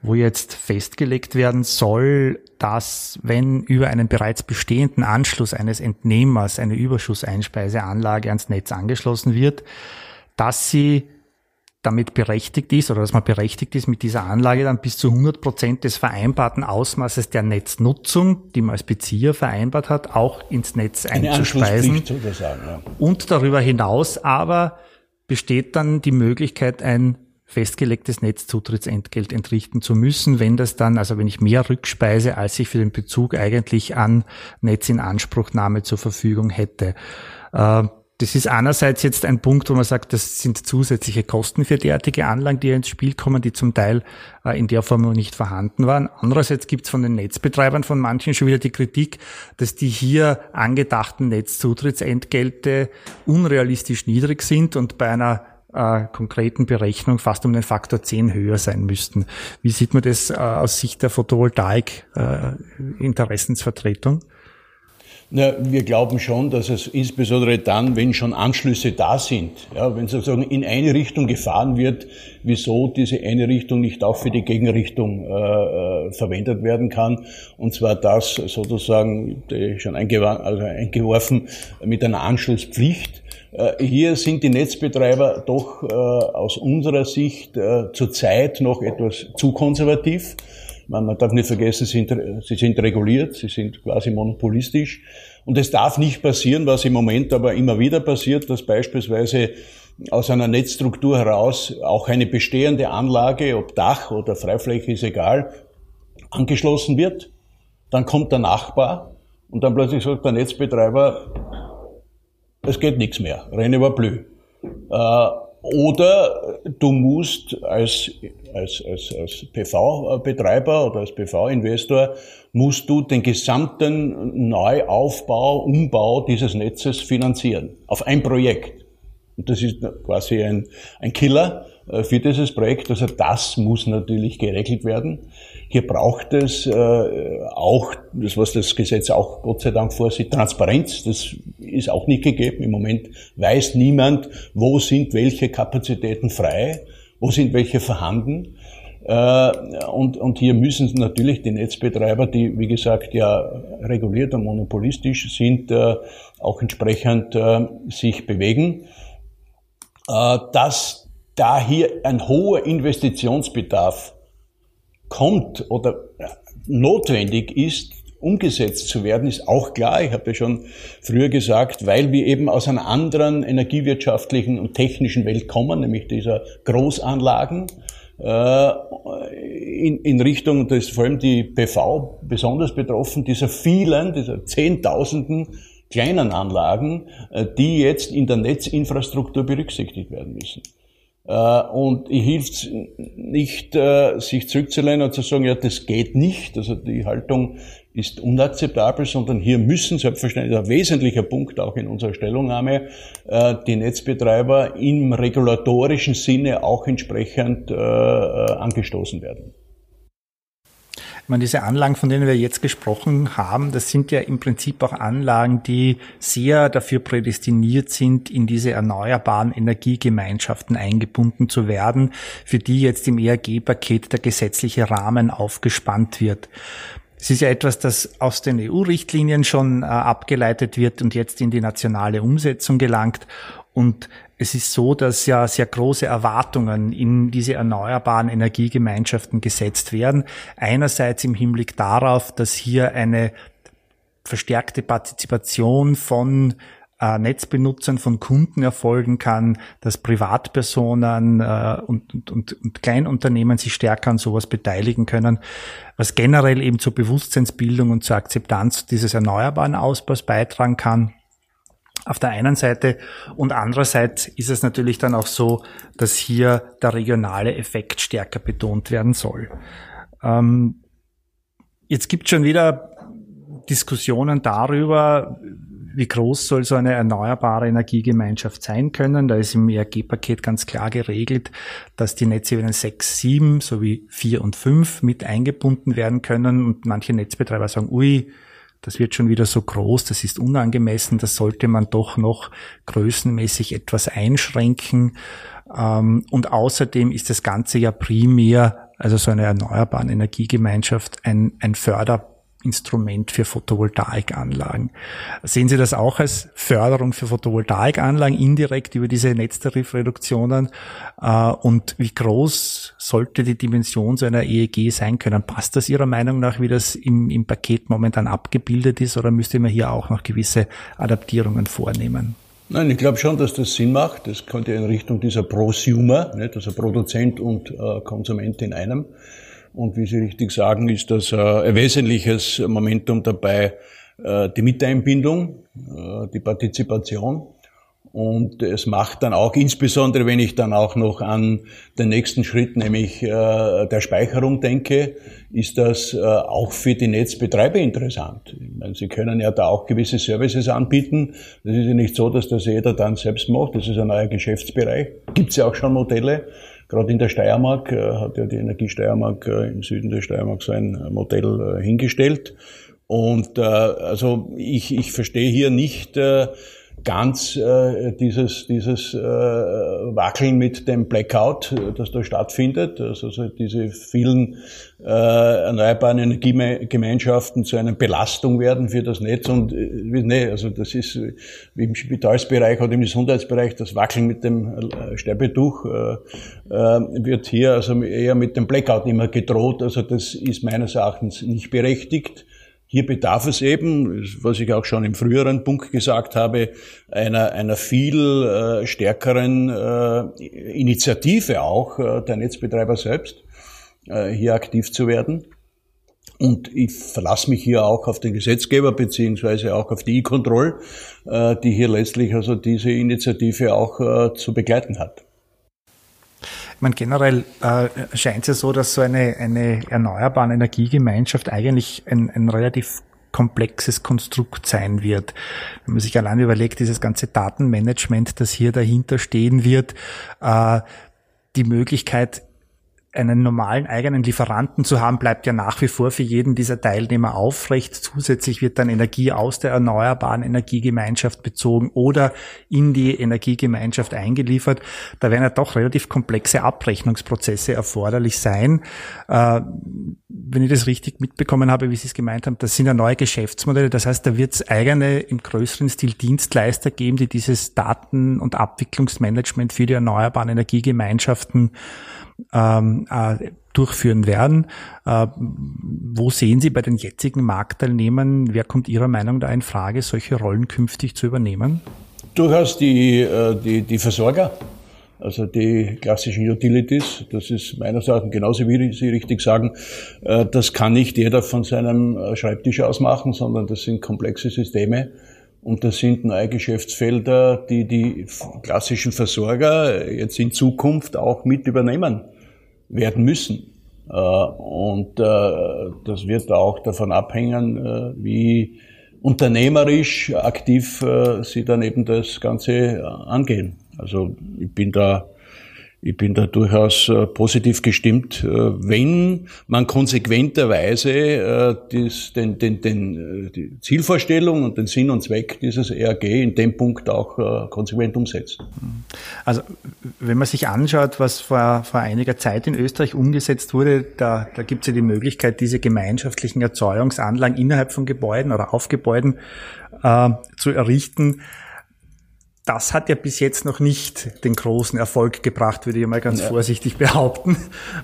S2: wo jetzt festgelegt werden soll, dass wenn über einen bereits bestehenden Anschluss eines Entnehmers eine Überschusseinspeiseanlage ans Netz angeschlossen wird, dass sie damit berechtigt ist oder dass man berechtigt ist, mit dieser Anlage dann bis zu 100 Prozent des vereinbarten Ausmaßes der Netznutzung, die man als Bezieher vereinbart hat, auch ins Netz Eine einzuspeisen. Ja. Und darüber hinaus aber besteht dann die Möglichkeit, ein festgelegtes Netzzutrittsentgelt entrichten zu müssen, wenn das dann, also wenn ich mehr rückspeise, als ich für den Bezug eigentlich an Netzinanspruchnahme zur Verfügung hätte. Äh, das ist einerseits jetzt ein Punkt, wo man sagt, das sind zusätzliche Kosten für derartige Anlagen, die ins Spiel kommen, die zum Teil äh, in der Form noch nicht vorhanden waren. Andererseits gibt es von den Netzbetreibern von manchen schon wieder die Kritik, dass die hier angedachten Netzzutrittsentgelte unrealistisch niedrig sind und bei einer äh, konkreten Berechnung fast um den Faktor 10 höher sein müssten. Wie sieht man das äh, aus Sicht der Photovoltaik-Interessensvertretung? Äh,
S3: na, wir glauben schon, dass es insbesondere dann, wenn schon Anschlüsse da sind, ja, wenn sozusagen in eine Richtung gefahren wird, wieso diese eine Richtung nicht auch für die Gegenrichtung äh, äh verwendet werden kann. Und zwar das sozusagen schon also eingeworfen mit einer Anschlusspflicht. Äh, hier sind die Netzbetreiber doch äh, aus unserer Sicht äh, zurzeit noch etwas zu konservativ. Man, man darf nicht vergessen, sie sind, sie sind reguliert, sie sind quasi monopolistisch. Und es darf nicht passieren, was im Moment aber immer wieder passiert, dass beispielsweise aus einer Netzstruktur heraus auch eine bestehende Anlage, ob Dach oder Freifläche ist egal, angeschlossen wird. Dann kommt der Nachbar und dann plötzlich sagt der Netzbetreiber, es geht nichts mehr, renne über Blü. Oder du musst als, als, als, als PV-Betreiber oder als PV-Investor musst du den gesamten Neuaufbau, Umbau dieses Netzes finanzieren. Auf ein Projekt. Und das ist quasi ein, ein Killer äh, für dieses Projekt. Also das muss natürlich geregelt werden. Hier braucht es äh, auch, das was das Gesetz auch Gott sei Dank vorsieht, Transparenz. Das ist auch nicht gegeben. Im Moment weiß niemand, wo sind welche Kapazitäten frei, wo sind welche vorhanden. Äh, und, und hier müssen natürlich die Netzbetreiber, die wie gesagt ja reguliert und monopolistisch sind, äh, auch entsprechend äh, sich bewegen. Dass da hier ein hoher Investitionsbedarf kommt oder notwendig ist, umgesetzt zu werden, ist auch klar. Ich habe ja schon früher gesagt, weil wir eben aus einer anderen energiewirtschaftlichen und technischen Welt kommen, nämlich dieser Großanlagen, äh, in, in Richtung, da ist vor allem die PV besonders betroffen, dieser vielen, dieser Zehntausenden kleinen Anlagen, äh, die jetzt in der Netzinfrastruktur berücksichtigt werden müssen. Äh, und hilft nicht, äh, sich zurückzulehnen und zu sagen, ja, das geht nicht. Also die Haltung ist unakzeptabel, sondern hier müssen selbstverständlich ein wesentlicher Punkt auch in unserer Stellungnahme die Netzbetreiber im regulatorischen Sinne auch entsprechend angestoßen werden.
S2: Ich meine, diese Anlagen, von denen wir jetzt gesprochen haben, das sind ja im Prinzip auch Anlagen, die sehr dafür prädestiniert sind, in diese erneuerbaren Energiegemeinschaften eingebunden zu werden, für die jetzt im ERG-Paket der gesetzliche Rahmen aufgespannt wird. Es ist ja etwas, das aus den EU-Richtlinien schon äh, abgeleitet wird und jetzt in die nationale Umsetzung gelangt. Und es ist so, dass ja sehr große Erwartungen in diese erneuerbaren Energiegemeinschaften gesetzt werden. Einerseits im Hinblick darauf, dass hier eine verstärkte Partizipation von äh, Netzbenutzern, von Kunden erfolgen kann, dass Privatpersonen äh, und, und, und, und Kleinunternehmen sich stärker an sowas beteiligen können, was generell eben zur Bewusstseinsbildung und zur Akzeptanz dieses erneuerbaren Ausbaus beitragen kann auf der einen Seite und andererseits ist es natürlich dann auch so, dass hier der regionale Effekt stärker betont werden soll. Ähm, jetzt gibt es schon wieder Diskussionen darüber, wie groß soll so eine erneuerbare Energiegemeinschaft sein können. Da ist im ERG-Paket ganz klar geregelt, dass die Netzebenen 6, 7 sowie 4 und 5 mit eingebunden werden können und manche Netzbetreiber sagen, ui, das wird schon wieder so groß, das ist unangemessen, das sollte man doch noch größenmäßig etwas einschränken. Ähm, und außerdem ist das Ganze ja primär, also so eine erneuerbare Energiegemeinschaft, ein, ein Förder Instrument für Photovoltaikanlagen. Sehen Sie das auch als Förderung für Photovoltaikanlagen indirekt über diese Netztarifreduktionen? Äh, und wie groß sollte die Dimension so einer EEG sein können? Passt das Ihrer Meinung nach, wie das im, im Paket momentan abgebildet ist, oder müsste man hier auch noch gewisse Adaptierungen vornehmen?
S3: Nein, ich glaube schon, dass das Sinn macht. Das könnte in Richtung dieser Prosumer, also Produzent und äh, Konsument in einem. Und wie Sie richtig sagen, ist das äh, ein wesentliches Momentum dabei, äh, die Miteinbindung, äh, die Partizipation. Und es macht dann auch, insbesondere wenn ich dann auch noch an den nächsten Schritt, nämlich der Speicherung denke, ist das auch für die Netzbetreiber interessant. Ich meine, sie können ja da auch gewisse Services anbieten. Das ist ja nicht so, dass das jeder dann selbst macht. Das ist ein neuer Geschäftsbereich. Gibt es ja auch schon Modelle. Gerade in der Steiermark äh, hat ja die Energie Steiermark äh, im Süden der Steiermark so ein äh, Modell hingestellt. Und also ich, ich verstehe hier nicht ganz äh, dieses, dieses äh, Wackeln mit dem Blackout, das da stattfindet, also diese vielen äh, erneuerbaren Energiegemeinschaften zu einer Belastung werden für das Netz und äh, nee, also das ist wie im Spitalsbereich oder im Gesundheitsbereich das Wackeln mit dem äh, Sterbetuch äh, äh, wird hier also eher mit dem Blackout immer gedroht, also das ist meines Erachtens nicht berechtigt. Hier bedarf es eben, was ich auch schon im früheren Punkt gesagt habe, einer, einer viel äh, stärkeren äh, Initiative auch äh, der Netzbetreiber selbst, äh, hier aktiv zu werden. Und ich verlasse mich hier auch auf den Gesetzgeber beziehungsweise auch auf die E-Control, äh, die hier letztlich also diese Initiative auch äh, zu begleiten hat.
S2: Ich meine, generell äh, scheint es ja so, dass so eine, eine erneuerbare Energiegemeinschaft eigentlich ein, ein relativ komplexes Konstrukt sein wird. Wenn man sich allein überlegt, dieses ganze Datenmanagement, das hier dahinter stehen wird, äh, die Möglichkeit, einen normalen eigenen Lieferanten zu haben, bleibt ja nach wie vor für jeden dieser Teilnehmer aufrecht. Zusätzlich wird dann Energie aus der erneuerbaren Energiegemeinschaft bezogen oder in die Energiegemeinschaft eingeliefert. Da werden ja doch relativ komplexe Abrechnungsprozesse erforderlich sein. Äh, wenn ich das richtig mitbekommen habe, wie Sie es gemeint haben, das sind ja neue Geschäftsmodelle. Das heißt, da wird es eigene im größeren Stil Dienstleister geben, die dieses Daten- und Abwicklungsmanagement für die erneuerbaren Energiegemeinschaften ähm, äh, durchführen werden. Äh, wo sehen Sie bei den jetzigen Marktteilnehmern, wer kommt Ihrer Meinung da in Frage, solche Rollen künftig zu übernehmen?
S3: Durchaus die, äh, die, die Versorger, also die klassischen Utilities. Das ist meines Erachtens genauso wie Sie richtig sagen. Äh, das kann nicht jeder von seinem äh, Schreibtisch aus machen, sondern das sind komplexe Systeme Und das sind neue Geschäftsfelder, die die klassischen Versorger jetzt in Zukunft auch mit übernehmen werden müssen. Äh, und äh, das wird auch davon abhängen, äh, wie unternehmerisch aktiv sie dann eben das Ganze angehen. Also ich bin da ich bin da durchaus äh, positiv gestimmt, äh, wenn man konsequenterweise äh, den, den, den, die Zielvorstellung und den Sinn und Zweck dieses ERG in dem Punkt auch konsequent umsetzt.
S2: Also wenn man sich anschaut, was vor, vor einiger Zeit in Österreich umgesetzt wurde, da, da gibt es ja die Möglichkeit, diese gemeinschaftlichen Erzeugungsanlagen innerhalb von Gebäuden oder auf Gebäuden zu errichten das hat ja bis jetzt noch nicht den großen Erfolg gebracht, würde ich mal ganz ja. vorsichtig behaupten.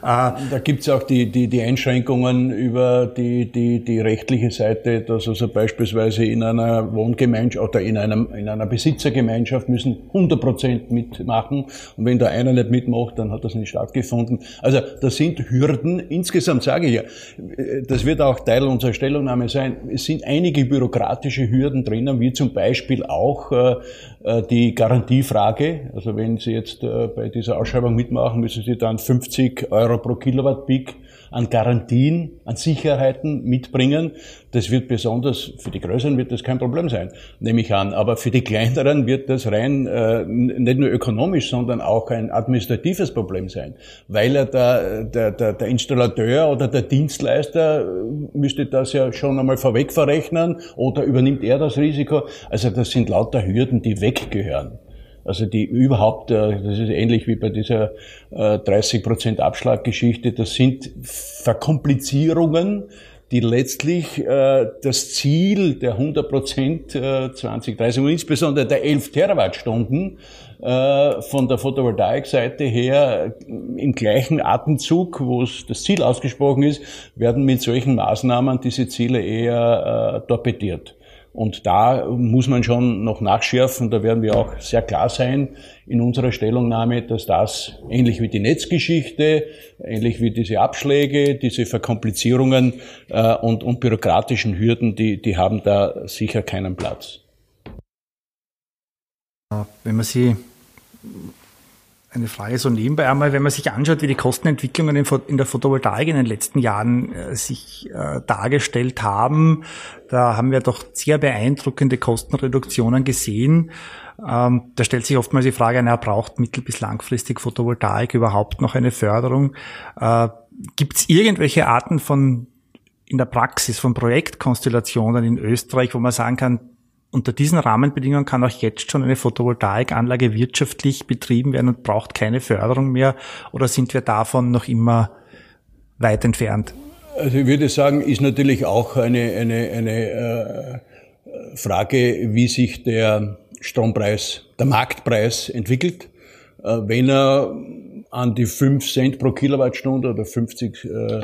S3: Äh, da gibt's auch die, die, die Einschränkungen über die, die, die rechtliche Seite, dass also beispielsweise in einer Wohngemeinschaft oder in, einem, in einer Besitzergemeinschaft müssen 100 Prozent mitmachen und wenn da einer nicht mitmacht, dann hat das nicht stattgefunden. Also das sind Hürden. Insgesamt sage ich ja, das wird auch Teil unserer Stellungnahme sein, es sind einige bürokratische Hürden drinnen, wie zum Beispiel auch äh die Garantiefrage. Also wenn Sie jetzt äh, bei dieser Ausschreibung mitmachen, müssen Sie dann 50 Euro pro Kilowatt Peak an Garantien, an Sicherheiten mitbringen. Das wird besonders, für die Größeren wird das kein Problem sein, nehme ich an. Aber für die Kleineren wird das rein äh, nicht nur ökonomisch, sondern auch ein administratives Problem sein. Weil er der, der, der, der Installateur oder der Dienstleister äh, müsste das ja schon einmal vorweg verrechnen oder übernimmt er das Risiko. Also das sind lauter Hürden, die weggehören. Also die überhaupt, äh, das ist ähnlich wie bei dieser 30% äh, Abschlaggeschichte, das sind Verkomplizierungen, die letztlich äh, das Ziel der 100 Prozent äh, 2030 und insbesondere der 11 Terawattstunden von der Photovoltaikseite her im gleichen Atemzug, wo es das Ziel ausgesprochen ist, werden mit solchen Maßnahmen diese Ziele eher äh, torpediert. Und da muss man schon noch nachschärfen. Da werden wir auch sehr klar sein in unserer Stellungnahme, dass das ähnlich wie die Netzgeschichte, ähnlich wie diese Abschläge, diese Verkomplizierungen äh, und, und bürokratischen Hürden, die, die haben da sicher keinen Platz.
S2: Wenn man sie eine Frage so nebenbei einmal, wenn man sich anschaut, wie die Kostenentwicklungen in der Photovoltaik in den letzten Jahren äh, sich äh, dargestellt haben, da haben wir doch sehr beeindruckende Kostenreduktionen gesehen. Ähm, da stellt sich oftmals die Frage, na, braucht mittel- bis langfristig Photovoltaik überhaupt noch eine Förderung? Äh, Gibt es irgendwelche Arten von in der Praxis von Projektkonstellationen in Österreich, wo man sagen kann, unter diesen Rahmenbedingungen kann auch jetzt schon eine Photovoltaikanlage wirtschaftlich betrieben werden und braucht keine Förderung mehr? Oder sind wir davon noch immer weit entfernt?
S3: Also ich würde sagen, ist natürlich auch eine, eine, eine äh, Frage, wie sich der Strompreis, der Marktpreis entwickelt. Äh, wenn er an die 5 Cent pro Kilowattstunde oder 50 äh,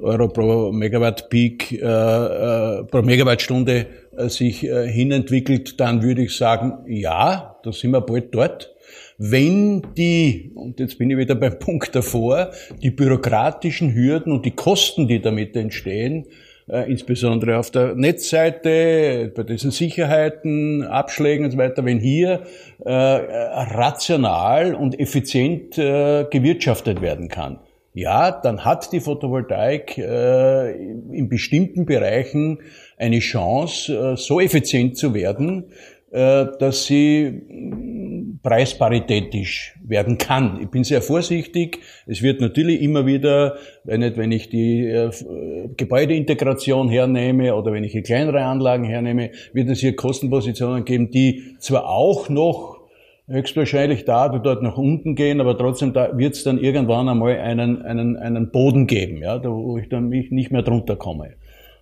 S3: Euro pro Megawatt Peak, äh, äh, pro Megawattstunde sich äh, hinentwickelt, dann würde ich sagen, ja, da sind wir bald dort. Wenn die, und jetzt bin ich wieder beim (laughs) Punkt davor, die bürokratischen Hürden und die Kosten, die damit entstehen, äh, insbesondere auf der Netzseite, bei diesen Sicherheiten, Abschlägen und so weiter, wenn hier äh, rational und effizient äh, gewirtschaftet werden kann, ja, dann hat die Photovoltaik äh, in bestimmten Bereichen eine Chance, äh, so effizient zu werden, äh, dass sie mm, preisparitätisch werden kann. Ich bin sehr vorsichtig. Es wird natürlich immer wieder, wenn, nicht, wenn ich die äh, Gebäudeintegration hernehme oder wenn ich kleinere Anlagen hernehme, wird es hier Kostenpositionen geben, die zwar auch noch höchstwahrscheinlich da oder dort nach unten gehen, aber trotzdem da wird es dann irgendwann einmal einen, einen, einen Boden geben, ja, da, wo ich dann mich nicht mehr drunter komme.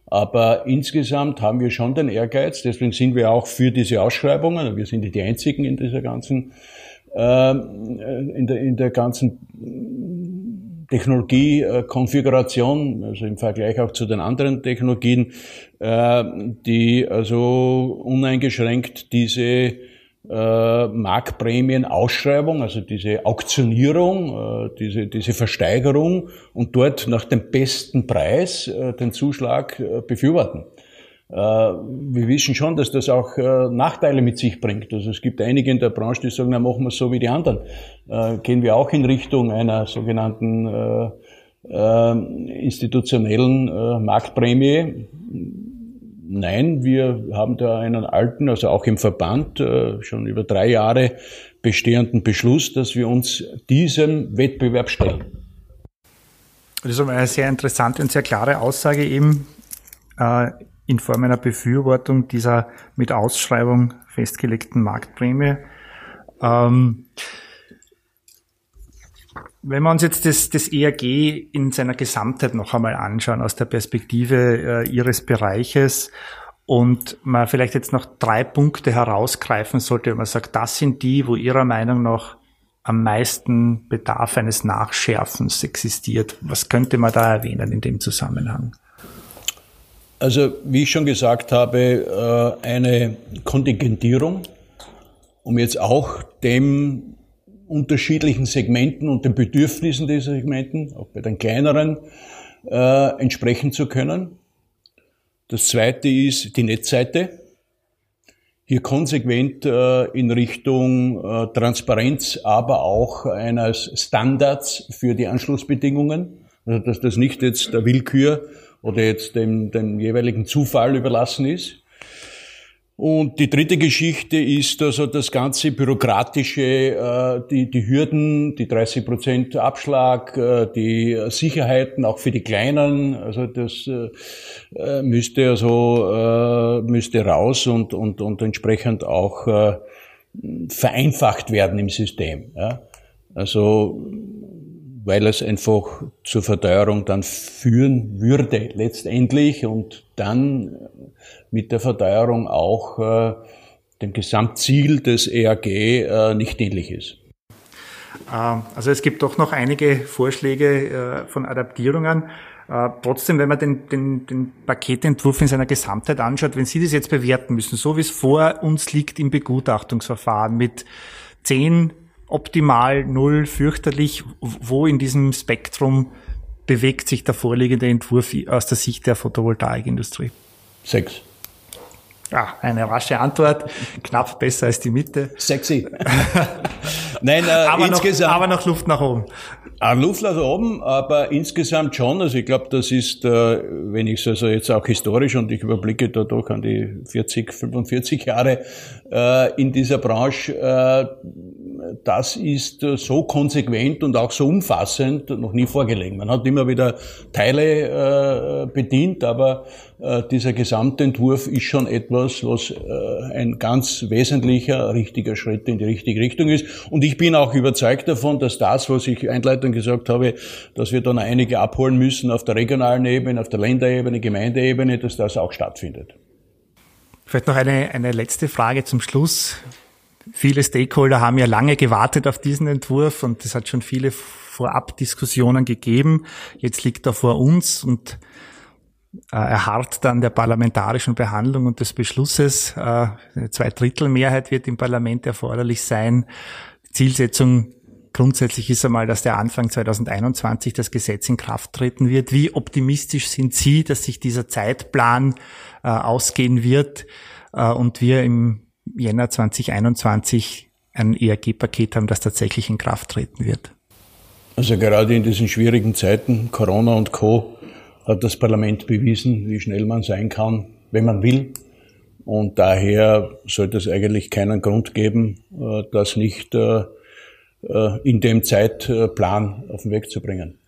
S3: Aber insgesamt haben wir schon den Ehrgeiz, deswegen sind wir auch für diese Ausschreibungen, wir sind die einzigen in dieser ganzen, äh, in, der, in der ganzen Technologiekonfiguration, also im Vergleich auch zu den anderen Technologien, äh, die also uneingeschränkt diese äh, Marktprämien-Ausschreibung, also diese Auktionierung, äh, diese, diese Versteigerung und dort nach dem besten Preis äh, den Zuschlag äh, befürworten. wir wissen schon, dass das auch Nachteile mit sich bringt. Also es gibt einige in der Branche, die sagen, na machen wir es so wie die anderen. Gehen wir auch in Richtung einer sogenannten institutionellen Marktprämie Nein, wir haben da einen alten, also auch im Verband, äh, schon über drei Jahre bestehenden Beschluss, dass wir uns diesem Wettbewerb stellen.
S2: Das ist eine sehr interessante und sehr klare Aussage eben äh, in Form einer Befürwortung dieser mit Ausschreibung festgelegten Marktprämie. Ähm, wenn wir uns jetzt das, das ERG in seiner Gesamtheit noch einmal anschauen, aus der Perspektive äh, Ihres Bereiches, und man vielleicht jetzt noch drei Punkte herausgreifen sollte, wenn man sagt, das sind die, wo Ihrer Meinung nach am meisten Bedarf eines Nachschärfens existiert. Was könnte man da erwähnen in dem Zusammenhang?
S3: Also, wie ich schon gesagt habe, äh, eine Kontingentierung, um jetzt auch dem unterschiedlichen Segmenten und den Bedürfnissen dieser Segmenten, auch bei den kleineren, äh, entsprechen zu können. Das zweite ist die Netzseite. Hier konsequent äh, in Richtung äh, Transparenz, aber auch eines Standards für die Anschlussbedingungen. Also dass das nicht jetzt der Willkür oder jetzt dem, dem jeweiligen Zufall überlassen ist. Und die dritte Geschichte ist also das ganze bürokratische, äh, die, die Hürden, die 30 Prozent Abschlag, äh, die Sicherheiten auch für die Kleinen. Also das äh, müsste also müsste raus und und und entsprechend auch vereinfacht werden im System. Also weil es einfach zur Verteuerung dann führen würde letztendlich und dann mit der Verteuerung auch äh, dem Gesamtziel des ERG äh, nicht dienlich ist.
S2: Ähm, also es gibt doch noch einige Vorschläge äh, von Adaptierungen. Trotzdem, wenn man den, den, den Paketentwurf in seiner Gesamtheit anschaut, wenn Sie das jetzt bewerten müssen, so wie es vor uns liegt im Begutachtungsverfahren mit zehn optimal, null, fürchterlich, wo in diesem Spektrum bewegt sich der vorliegende Entwurf aus der Sicht der Photovoltaikindustrie?
S3: Sechs.
S2: Ja, eine rasche Antwort, knapp besser als die Mitte.
S3: Sexy. (laughs) Nein, äh,
S2: aber insgesamt. Noch, aber noch Luft nach oben.
S3: Ah, Luft nach oben, aber insgesamt schon. Also ich glaube, das ist, äh, wenn ich es also jetzt auch historisch und ich überblicke da doch an die 40, 45 Jahre äh, in dieser Branche, äh, das ist äh, so konsequent und auch so umfassend noch nie vorgelegen. Man hat immer wieder Teile äh, bedient, aber äh, dieser Gesamtentwurf ist schon etwas, was ein ganz wesentlicher, richtiger Schritt in die richtige Richtung ist. Und ich bin auch überzeugt davon, dass das, was ich einleitend gesagt habe, dass wir dann einige abholen müssen auf der regionalen Ebene, auf der Länderebene, Gemeindeebene, dass das auch stattfindet.
S2: Vielleicht noch eine, eine letzte Frage zum Schluss. Viele Stakeholder haben ja lange gewartet auf diesen Entwurf und es hat schon viele Vorabdiskussionen gegeben. Jetzt liegt er vor uns und äh, er harrt dann der parlamentarischen Behandlung und des Beschlusses. Äh, eine Zweidrittelmehrheit wird im Parlament erforderlich sein. Zielsetzung grundsätzlich ist einmal, dass der Anfang 2021 das Gesetz in Kraft treten wird. Wie optimistisch sind Sie, dass sich dieser Zeitplan äh, ausgehen wird äh, und wir im Jänner 2021 ein ERG-Paket haben, das tatsächlich in Kraft treten wird.
S3: Also gerade in diesen schwierigen Zeiten, Corona und Co., hat das Parlament bewiesen, wie schnell man sein kann, wenn man will. Und daher sollte es eigentlich keinen Grund geben, äh, das nicht äh, äh, in dem Zeitplan auf den Weg zu bringen.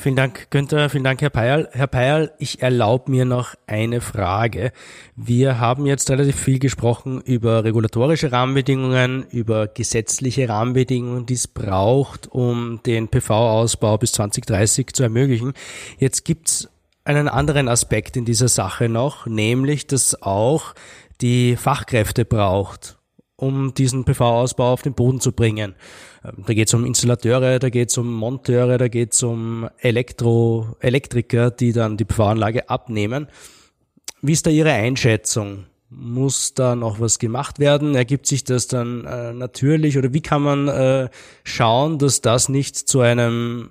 S1: Vielen Dank, Günther. Vielen Dank, Herr Peierl. Herr Peierl, ich erlaube mir noch eine Frage. Wir haben jetzt relativ viel gesprochen über regulatorische Rahmenbedingungen, über gesetzliche Rahmenbedingungen, die es braucht, um den PV-Ausbau bis 2030 zu ermöglichen. Jetzt gibt's einen anderen Aspekt in dieser Sache noch, nämlich, dass auch die Fachkräfte braucht um diesen PV-Ausbau auf den Boden zu bringen. Ähm, da geht es um Installateure, da geht es um Monteure, da geht es um Elektro, Elektriker, die dann die PV-Anlage abnehmen. Wie ist da Ihre Einschätzung? Muss da noch was gemacht werden? Ergibt sich das dann äh, natürlich oder wie kann man äh, schauen, dass das nicht zu einem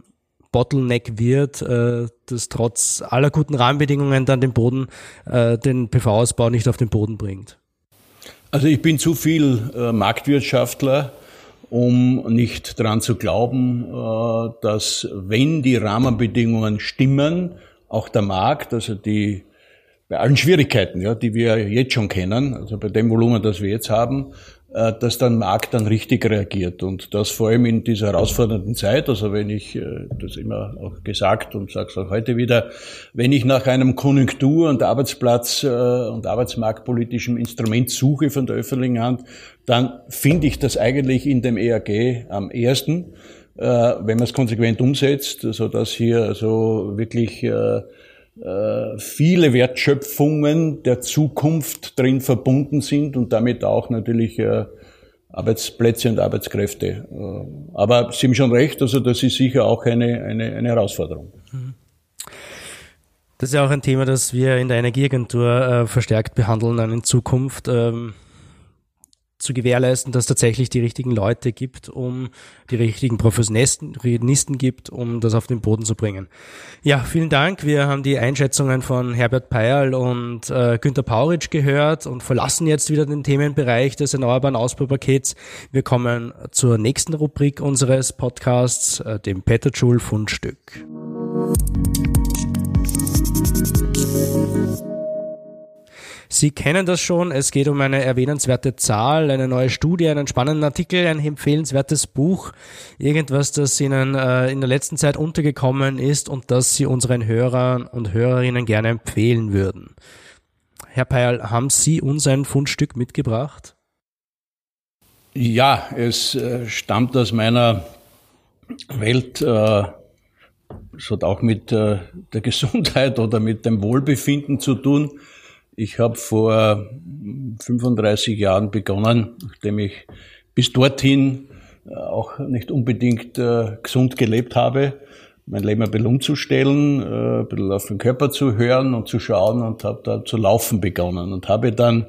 S1: Bottleneck wird, äh, das trotz aller guten Rahmenbedingungen dann den Boden, äh, den PV-Ausbau nicht auf den Boden bringt?
S3: Also ich bin zu viel äh, Marktwirtschaftler, um nicht daran zu glauben, äh, dass wenn die Rahmenbedingungen stimmen, auch der Markt, also die bei allen Schwierigkeiten, ja, die wir jetzt schon kennen, also bei dem Volumen, das wir jetzt haben, dass der Markt dann richtig reagiert. Und das vor allem in dieser herausfordernden Zeit, also wenn ich, äh, das immer auch gesagt und sage es auch heute wieder, wenn ich nach einem Konjunktur- und Arbeitsplatz- äh, und Arbeitsmarktpolitischen Instrument suche von der öffentlichen Hand, dann finde ich das eigentlich in dem ERG am ersten, wenn man es konsequent umsetzt, so dass hier also wirklich äh, viele Wertschöpfungen der Zukunft drin verbunden sind und damit auch natürlich äh, Arbeitsplätze und Arbeitskräfte. Äh, aber Sie haben schon recht, also das ist sicher auch eine, eine, eine Herausforderung.
S1: Das ist ja auch ein Thema, das wir in der Energieagentur verstärkt behandeln dann in Zukunft. Zu gewährleisten, dass es tatsächlich die richtigen Leute gibt, um die richtigen Professionisten gibt, um das auf den Boden zu bringen. Ja, vielen Dank. Wir haben die Einschätzungen von Herbert Peierl und äh, Günter Pauritsch gehört und verlassen jetzt wieder den Themenbereich des Erneuerbaren Ausbaupakets. Wir kommen zur nächsten Rubrik unseres Podcasts, äh, dem Petterschul Fundstück. Sie kennen das schon, es geht um eine erwähnenswerte Zahl, eine neue Studie, einen spannenden Artikel, ein empfehlenswertes Buch, irgendwas, das Ihnen äh, in der letzten Zeit untergekommen ist und das Sie unseren Hörern und Hörerinnen gerne empfehlen würden. Herr Peil, haben Sie uns ein Fundstück mitgebracht?
S3: Ja, es äh, stammt aus meiner Welt, äh, es hat auch mit äh, der Gesundheit oder mit dem Wohlbefinden zu tun. Ich habe vor 35 Jahren begonnen, nachdem ich bis dorthin äh, auch nicht unbedingt äh, gesund gelebt habe, mein Leben ein bisschen umzustellen, äh, ein bisschen auf den Körper zu hören und zu schauen und habe da zu laufen begonnen und habe dann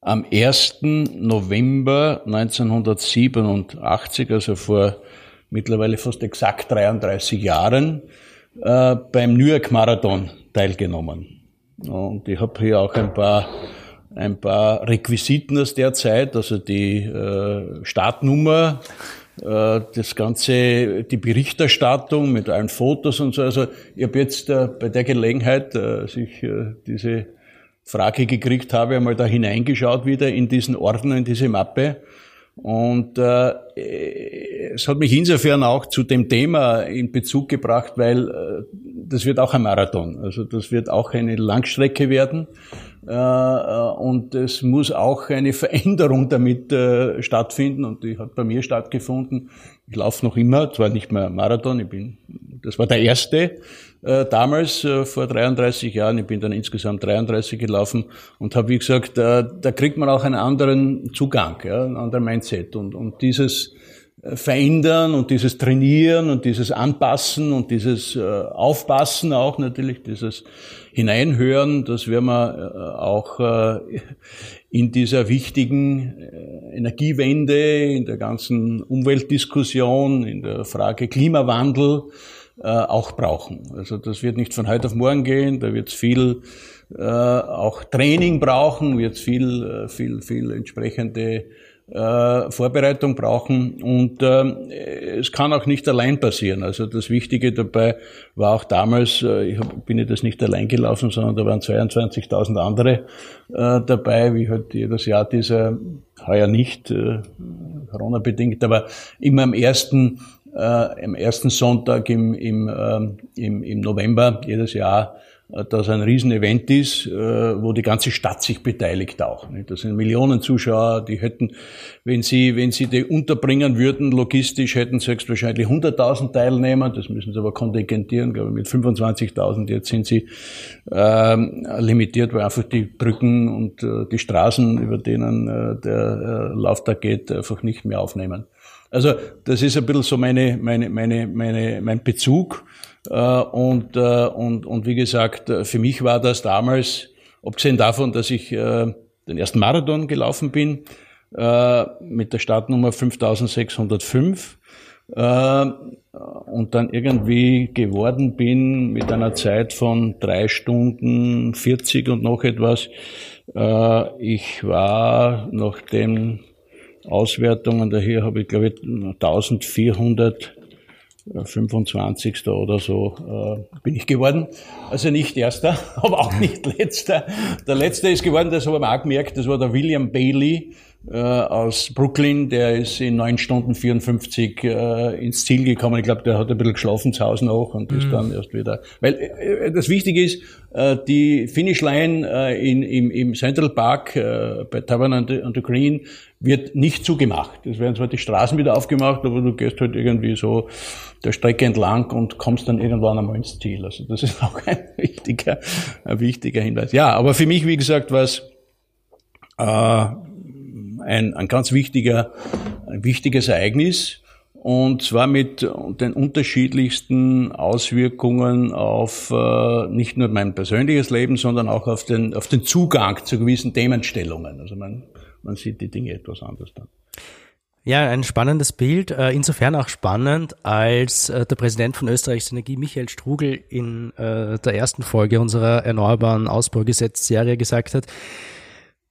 S3: am 1. November 1987, also vor mittlerweile fast exakt 33 Jahren, äh, beim New York Marathon teilgenommen. Und ich habe hier auch ein paar, ein paar Requisiten aus der Zeit, also die äh, Startnummer, äh, das Ganze, die Berichterstattung mit allen Fotos und so. Also ich habe jetzt äh, bei der Gelegenheit, äh, als ich äh, diese Frage gekriegt habe, einmal da hineingeschaut wieder in diesen Ordner, in diese Mappe. Und äh, es hat mich insofern auch zu dem Thema in Bezug gebracht, weil äh, das wird auch ein Marathon. Also das wird auch eine Langstrecke werden. Äh, äh, und es muss auch eine Veränderung damit äh, stattfinden. Und die hat bei mir stattgefunden. Ich laufe noch immer, zwar nicht mehr Marathon, ich bin, das war der erste damals, vor 33 Jahren. Ich bin dann insgesamt 33 gelaufen und habe, wie gesagt, da kriegt man auch einen anderen Zugang, einen anderen Mindset. Und, und dieses verändern und dieses Trainieren und dieses Anpassen und dieses äh, Aufpassen auch natürlich, dieses Hineinhören, das werden wir äh, auch äh, in dieser wichtigen Energiewende, in der ganzen Umweltdiskussion, in der Frage Klimawandel auch brauchen. Also das wird nicht von heute auf morgen gehen, da wird es viel auch Training brauchen, wird es viel, viel, viel entsprechende äh, Vorbereitung brauchen und äh, es kann auch nicht allein passieren. Also das Wichtige dabei war auch damals, äh, ich hab, bin ich das nicht allein gelaufen, sondern da waren 22.000 andere äh, dabei, wie halt jedes Jahr dieser, heuer nicht, äh, Corona bedingt, aber immer am ersten äh, am ersten Sonntag im, im, äh, im, im November jedes Jahr dass ein Riesenevent ist, äh, wo die ganze Stadt sich beteiligt auch. Das sind Millionen Zuschauer, die hätten, wenn sie, wenn sie die unterbringen würden, logistisch hätten sie höchstwahrscheinlich 100.000 Teilnehmer, das müssen sie aber kontingentieren, glaube ich, mit 25.000, jetzt sind sie äh, limitiert, weil einfach die Brücken und äh, die Straßen, über denen äh, der äh, Lauftag geht, einfach nicht mehr aufnehmen. Also das ist ein bisschen so meine, meine, meine, meine, mein Bezug. Äh, und, äh, und, und wie gesagt, äh, für mich war das damals, abgesehen davon, dass ich den ersten Marathon gelaufen bin, mit der Startnummer 5605, äh, und dann irgendwie geworden bin mit einer Zeit von drei Stunden 40 und noch etwas. Ich war nach den Auswertungen, daher habe ich glaube ich 1400 25. oder so äh, bin ich geworden. Also nicht erster, (laughs) aber auch nicht letzter. Der letzte ist geworden, das habe ich auch gemerkt, das war der William Bailey äh, aus Brooklyn, der ist in neun Stunden 54 äh, ins Ziel gekommen. Ich glaube, der hat ein bisschen geschlafen zu Hause noch und ist mhm. dann erst wieder. Weil äh, das Wichtige ist, äh, die Finishline äh, in, im, im Central Park äh, bei Tavern on the, on the Green wird nicht zugemacht. Es werden zwar die Straßen wieder aufgemacht, aber du gehst halt irgendwie so der Strecke entlang und kommst dann irgendwann einmal ins Ziel. Also das ist (laughs) auch ein wichtiger, ein wichtiger Hinweis. Ja, aber für mich, wie gesagt, war es äh, ein, ein ganz wichtiger, ein wichtiges Ereignis. Und zwar mit den unterschiedlichsten Auswirkungen auf äh, nicht nur mein persönliches Leben, sondern auch auf den, auf den Zugang zu gewissen Themenstellungen. Also man, man sieht die Dinge etwas anders dann.
S1: Ja, ein spannendes Bild. Äh, insofern auch spannend, als äh, der Präsident von Österreichs Energie, Michael Strugel, in äh, der ersten Folge unserer Erneuerbaren Ausbaugesetz-Serie gesagt hat,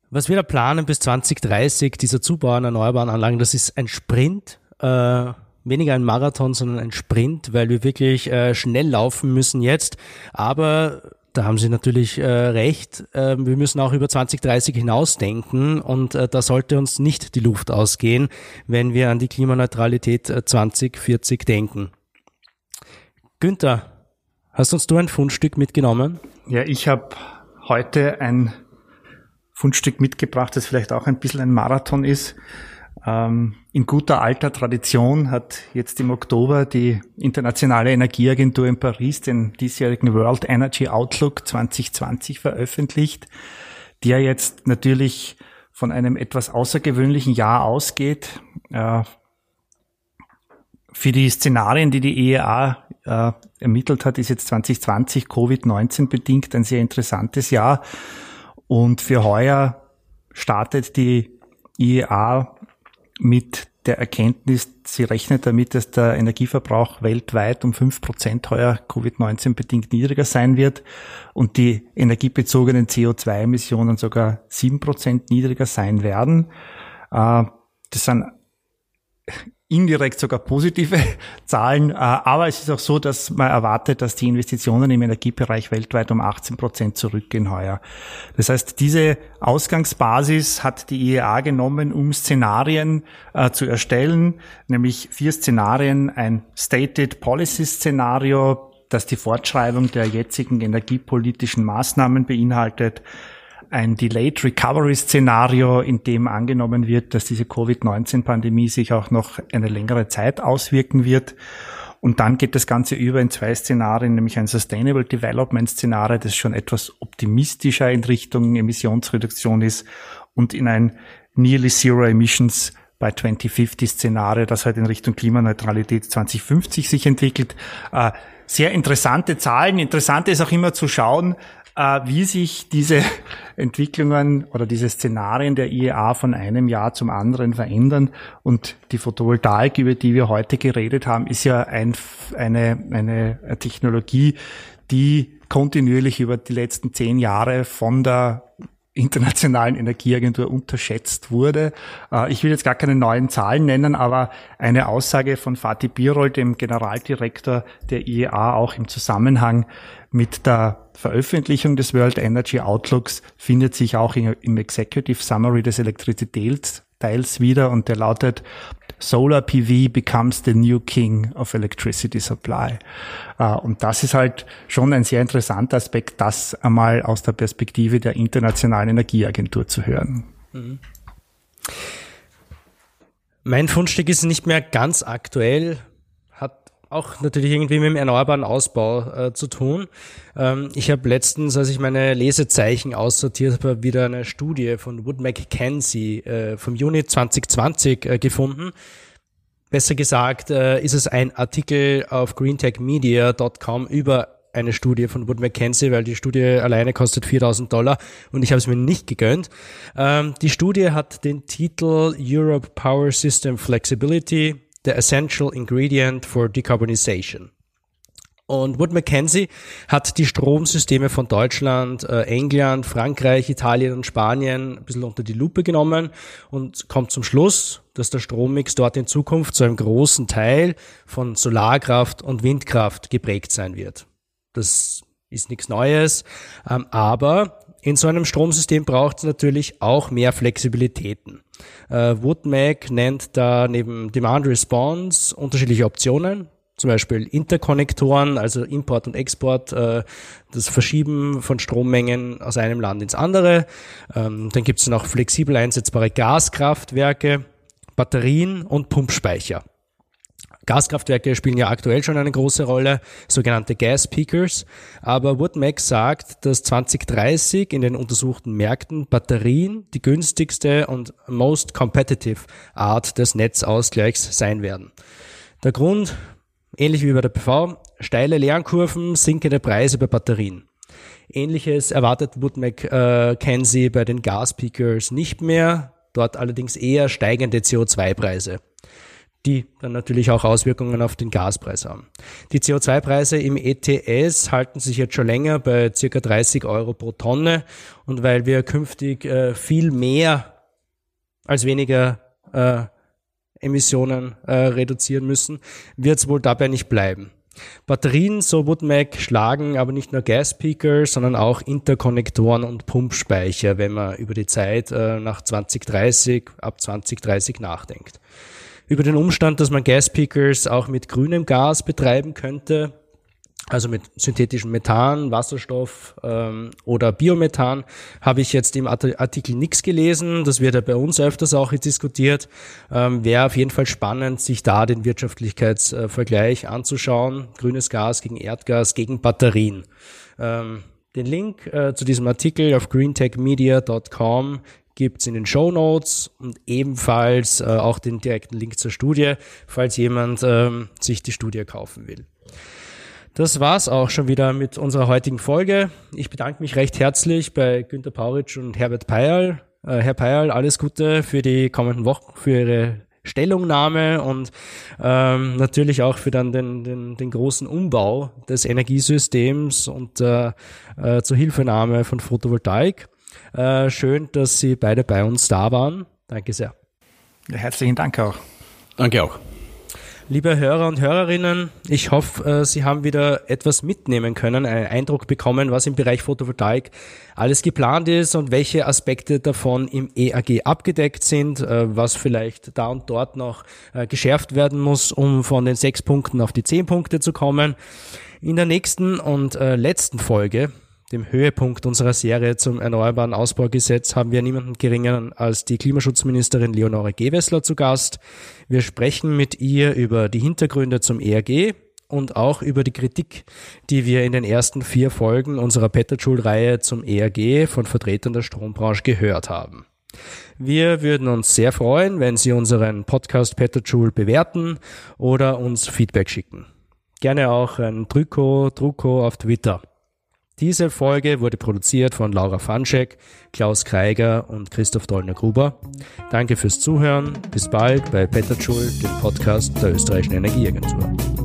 S1: was wir da planen bis 2030, dieser Zubau an erneuerbaren Anlagen, das ist ein Sprint, weniger ein Marathon, sondern ein Sprint, weil wir wirklich schnell laufen müssen jetzt. Aber da haben Sie natürlich äh, recht. Äh, wir müssen auch über 2030 hinausdenken und äh, da sollte uns nicht die Luft ausgehen, wenn wir an die Klimaneutralität äh, 2040 denken. Günther, hast uns du ein Fundstück mitgenommen?
S2: Ja, ich habe heute ein Fundstück mitgebracht, das vielleicht auch ein bisschen ein Marathon ist. Ähm, in guter alter Tradition hat jetzt im Oktober die Internationale Energieagentur in Paris den diesjährigen World Energy Outlook 2020 veröffentlicht, der jetzt natürlich von einem etwas außergewöhnlichen Jahr ausgeht. Äh, für die Szenarien, die die EEA äh, ermittelt hat, ist jetzt 2020 Covid-19 bedingt ein sehr interessantes Jahr. Und für heuer startet die IEA mit der Erkenntnis, sie rechnet damit, dass der Energieverbrauch weltweit um fünf Prozent heuer Covid-19 bedingt niedriger sein wird und die energiebezogenen CO2-Emissionen sogar sieben Prozent niedriger sein werden. Äh, das sind indirekt sogar positive (laughs) Zahlen. Äh, aber es ist auch so, dass man erwartet, dass die Investitionen im Energiebereich weltweit um 18 Prozent zurückgehen heuer. Das heißt, diese Ausgangsbasis hat die IEA genommen, um Szenarien äh, zu erstellen, nämlich vier Szenarien, ein Stated Policy Szenario, das die Fortschreibung der jetzigen energiepolitischen Maßnahmen beinhaltet, ein Delayed Recovery Szenario, in dem angenommen wird, dass diese Covid-19-Pandemie sich auch noch eine längere Zeit auswirken wird. Und dann geht das Ganze über in zwei Szenarien, nämlich ein Sustainable Development Szenario, das schon etwas optimistischer in Richtung Emissionsreduktion ist und in ein Nearly Zero Emissions bei 2050 Szenario, das halt in Richtung Klimaneutralität 2050 sich entwickelt. Sehr interessante Zahlen. Interessant ist auch immer zu schauen, äh, wie sich diese Entwicklungen oder diese Szenarien der IEA von einem Jahr zum anderen verändern. Und die Photovoltaik, über die wir heute geredet haben, ist ja ein, eine, eine Technologie, die kontinuierlich über die letzten zehn Jahre von der Internationalen Energieagentur unterschätzt wurde. Äh, ich will jetzt gar keine neuen Zahlen nennen, aber eine Aussage von Fatih Birol, dem Generaldirektor der IEA, auch im Zusammenhang mit der Veröffentlichung des World Energy Outlooks findet sich auch im Executive Summary des Elektrizitätsteils wieder und der lautet Solar PV becomes the new king of electricity supply. Äh, und das ist halt schon ein sehr interessanter Aspekt, das einmal aus der Perspektive der Internationalen Energieagentur zu hören. Mhm.
S1: Mein Fundstück ist nicht mehr ganz aktuell, auch natürlich irgendwie mit dem erneuerbaren Ausbau äh, zu tun. Ähm, ich habe letztens, als ich meine Lesezeichen aussortiert habe, wieder eine Studie von Wood Mackenzie äh, vom Juni 2020 äh, gefunden. Besser gesagt äh, ist es ein Artikel auf greentechmedia.com über eine Studie von Wood Mackenzie, weil die Studie alleine kostet 4000 Dollar und ich habe es mir nicht gegönnt. Ähm, die Studie hat den Titel Europe Power System Flexibility the essential ingredient for decarbonization. Und Wood Mackenzie hat die Stromsysteme von Deutschland, äh, England, Frankreich, Italien und Spanien ein bisschen unter die Lupe genommen und kommt zum Schluss, dass der Strommix dort in Zukunft zu einem großen Teil von Solarkraft und Windkraft geprägt sein wird. Das ist nichts Neues, ähm, aber in so einem Stromsystem braucht es natürlich auch mehr Flexibilitäten. Äh, Woodmac nennt da neben Demand Response unterschiedliche Optionen, zum Beispiel Interkonnektoren, also Import und Export, äh, das Verschieben von Strommengen aus einem Land ins andere. Ähm, dann gibt es noch flexibel einsetzbare Gaskraftwerke, Batterien und Pumpspeicher. Gaskraftwerke spielen ja aktuell schon eine große Rolle, sogenannte Gas Peakers. Aber Woodmac sagt, dass 2030 in den untersuchten Märkten Batterien die günstigste und most competitive Art des Netzausgleichs sein werden. Der Grund, ähnlich wie bei der PV, steile Lernkurven, sinkende Preise bei Batterien. Ähnliches erwartet Woodmac äh, Kenzie bei den Gaspeakers nicht mehr, dort allerdings eher steigende CO2-Preise die dann natürlich auch Auswirkungen auf den Gaspreis haben. Die CO2-Preise im ETS halten sich jetzt schon länger bei circa 30 Euro pro Tonne und weil wir künftig äh, viel mehr als weniger äh, Emissionen äh, reduzieren müssen, wird es wohl dabei nicht bleiben. Batterien, so Woodmac, schlagen aber nicht nur Gaspeaker, sondern auch Interkonnektoren und Pumpspeicher, wenn man über die Zeit äh, nach 2030, ab 2030 nachdenkt über den Umstand, dass man Gaspeakers auch mit grünem Gas betreiben könnte, also mit synthetischem Methan, Wasserstoff ähm, oder Biomethan, habe ich jetzt im Artikel nichts gelesen. Das wird ja bei uns öfters auch diskutiert. Ähm, Wäre auf jeden Fall spannend, sich da den Wirtschaftlichkeitsvergleich anzuschauen. Grünes Gas gegen Erdgas gegen Batterien. Ähm, den Link äh, zu diesem Artikel auf greentechmedia.com gibt's in den Show Notes und ebenfalls äh, auch den direkten Link zur Studie, falls jemand ähm, sich die Studie kaufen will. Das war's auch schon wieder mit unserer heutigen Folge. Ich bedanke mich recht herzlich bei Günter Pauritsch und Herbert Peyerl. Äh, Herr Peyerl, alles Gute für die kommenden Wochen, für Ihre Stellungnahme und ähm, natürlich auch für dann den, den, den großen Umbau des Energiesystems und äh, äh, zur Hilfenahme von Photovoltaik. Äh, schön, dass Sie beide bei uns da waren. Danke sehr.
S2: Ja, herzlichen Dank auch.
S3: Danke auch.
S1: Liebe Hörer und Hörerinnen, ich hoffe, äh, Sie haben wieder etwas mitnehmen können, einen Eindruck bekommen, was im Bereich Photovoltaik alles geplant ist und welche Aspekte davon im EAG abgedeckt sind, äh, was vielleicht da und dort noch äh, geschärft werden muss, um von den sechs Punkten auf die zehn Punkte zu kommen. In der nächsten und letzten Folge dem Höhepunkt unserer Serie zum Erneuerbaren Ausbaugesetz haben wir niemanden geringeren als die Klimaschutzministerin Leonore Gewessler zu Gast. Wir sprechen mit ihr über die Hintergründe zum ERG und auch über die Kritik, die wir in den ersten vier Folgen unserer Petterschul-Reihe zum ERG von Vertretern der Strombranche gehört haben. Wir würden uns sehr freuen, wenn Sie unseren Podcast Petterschul bewerten oder uns Feedback schicken. Gerne auch ein Drucko, Drucko auf Twitter. Diese Folge wurde produziert von Laura Fanschek, Klaus Kreiger und Christoph Dollner-Gruber. Danke fürs Zuhören. Bis bald bei Petterschul, dem Podcast der Österreichischen Energieagentur.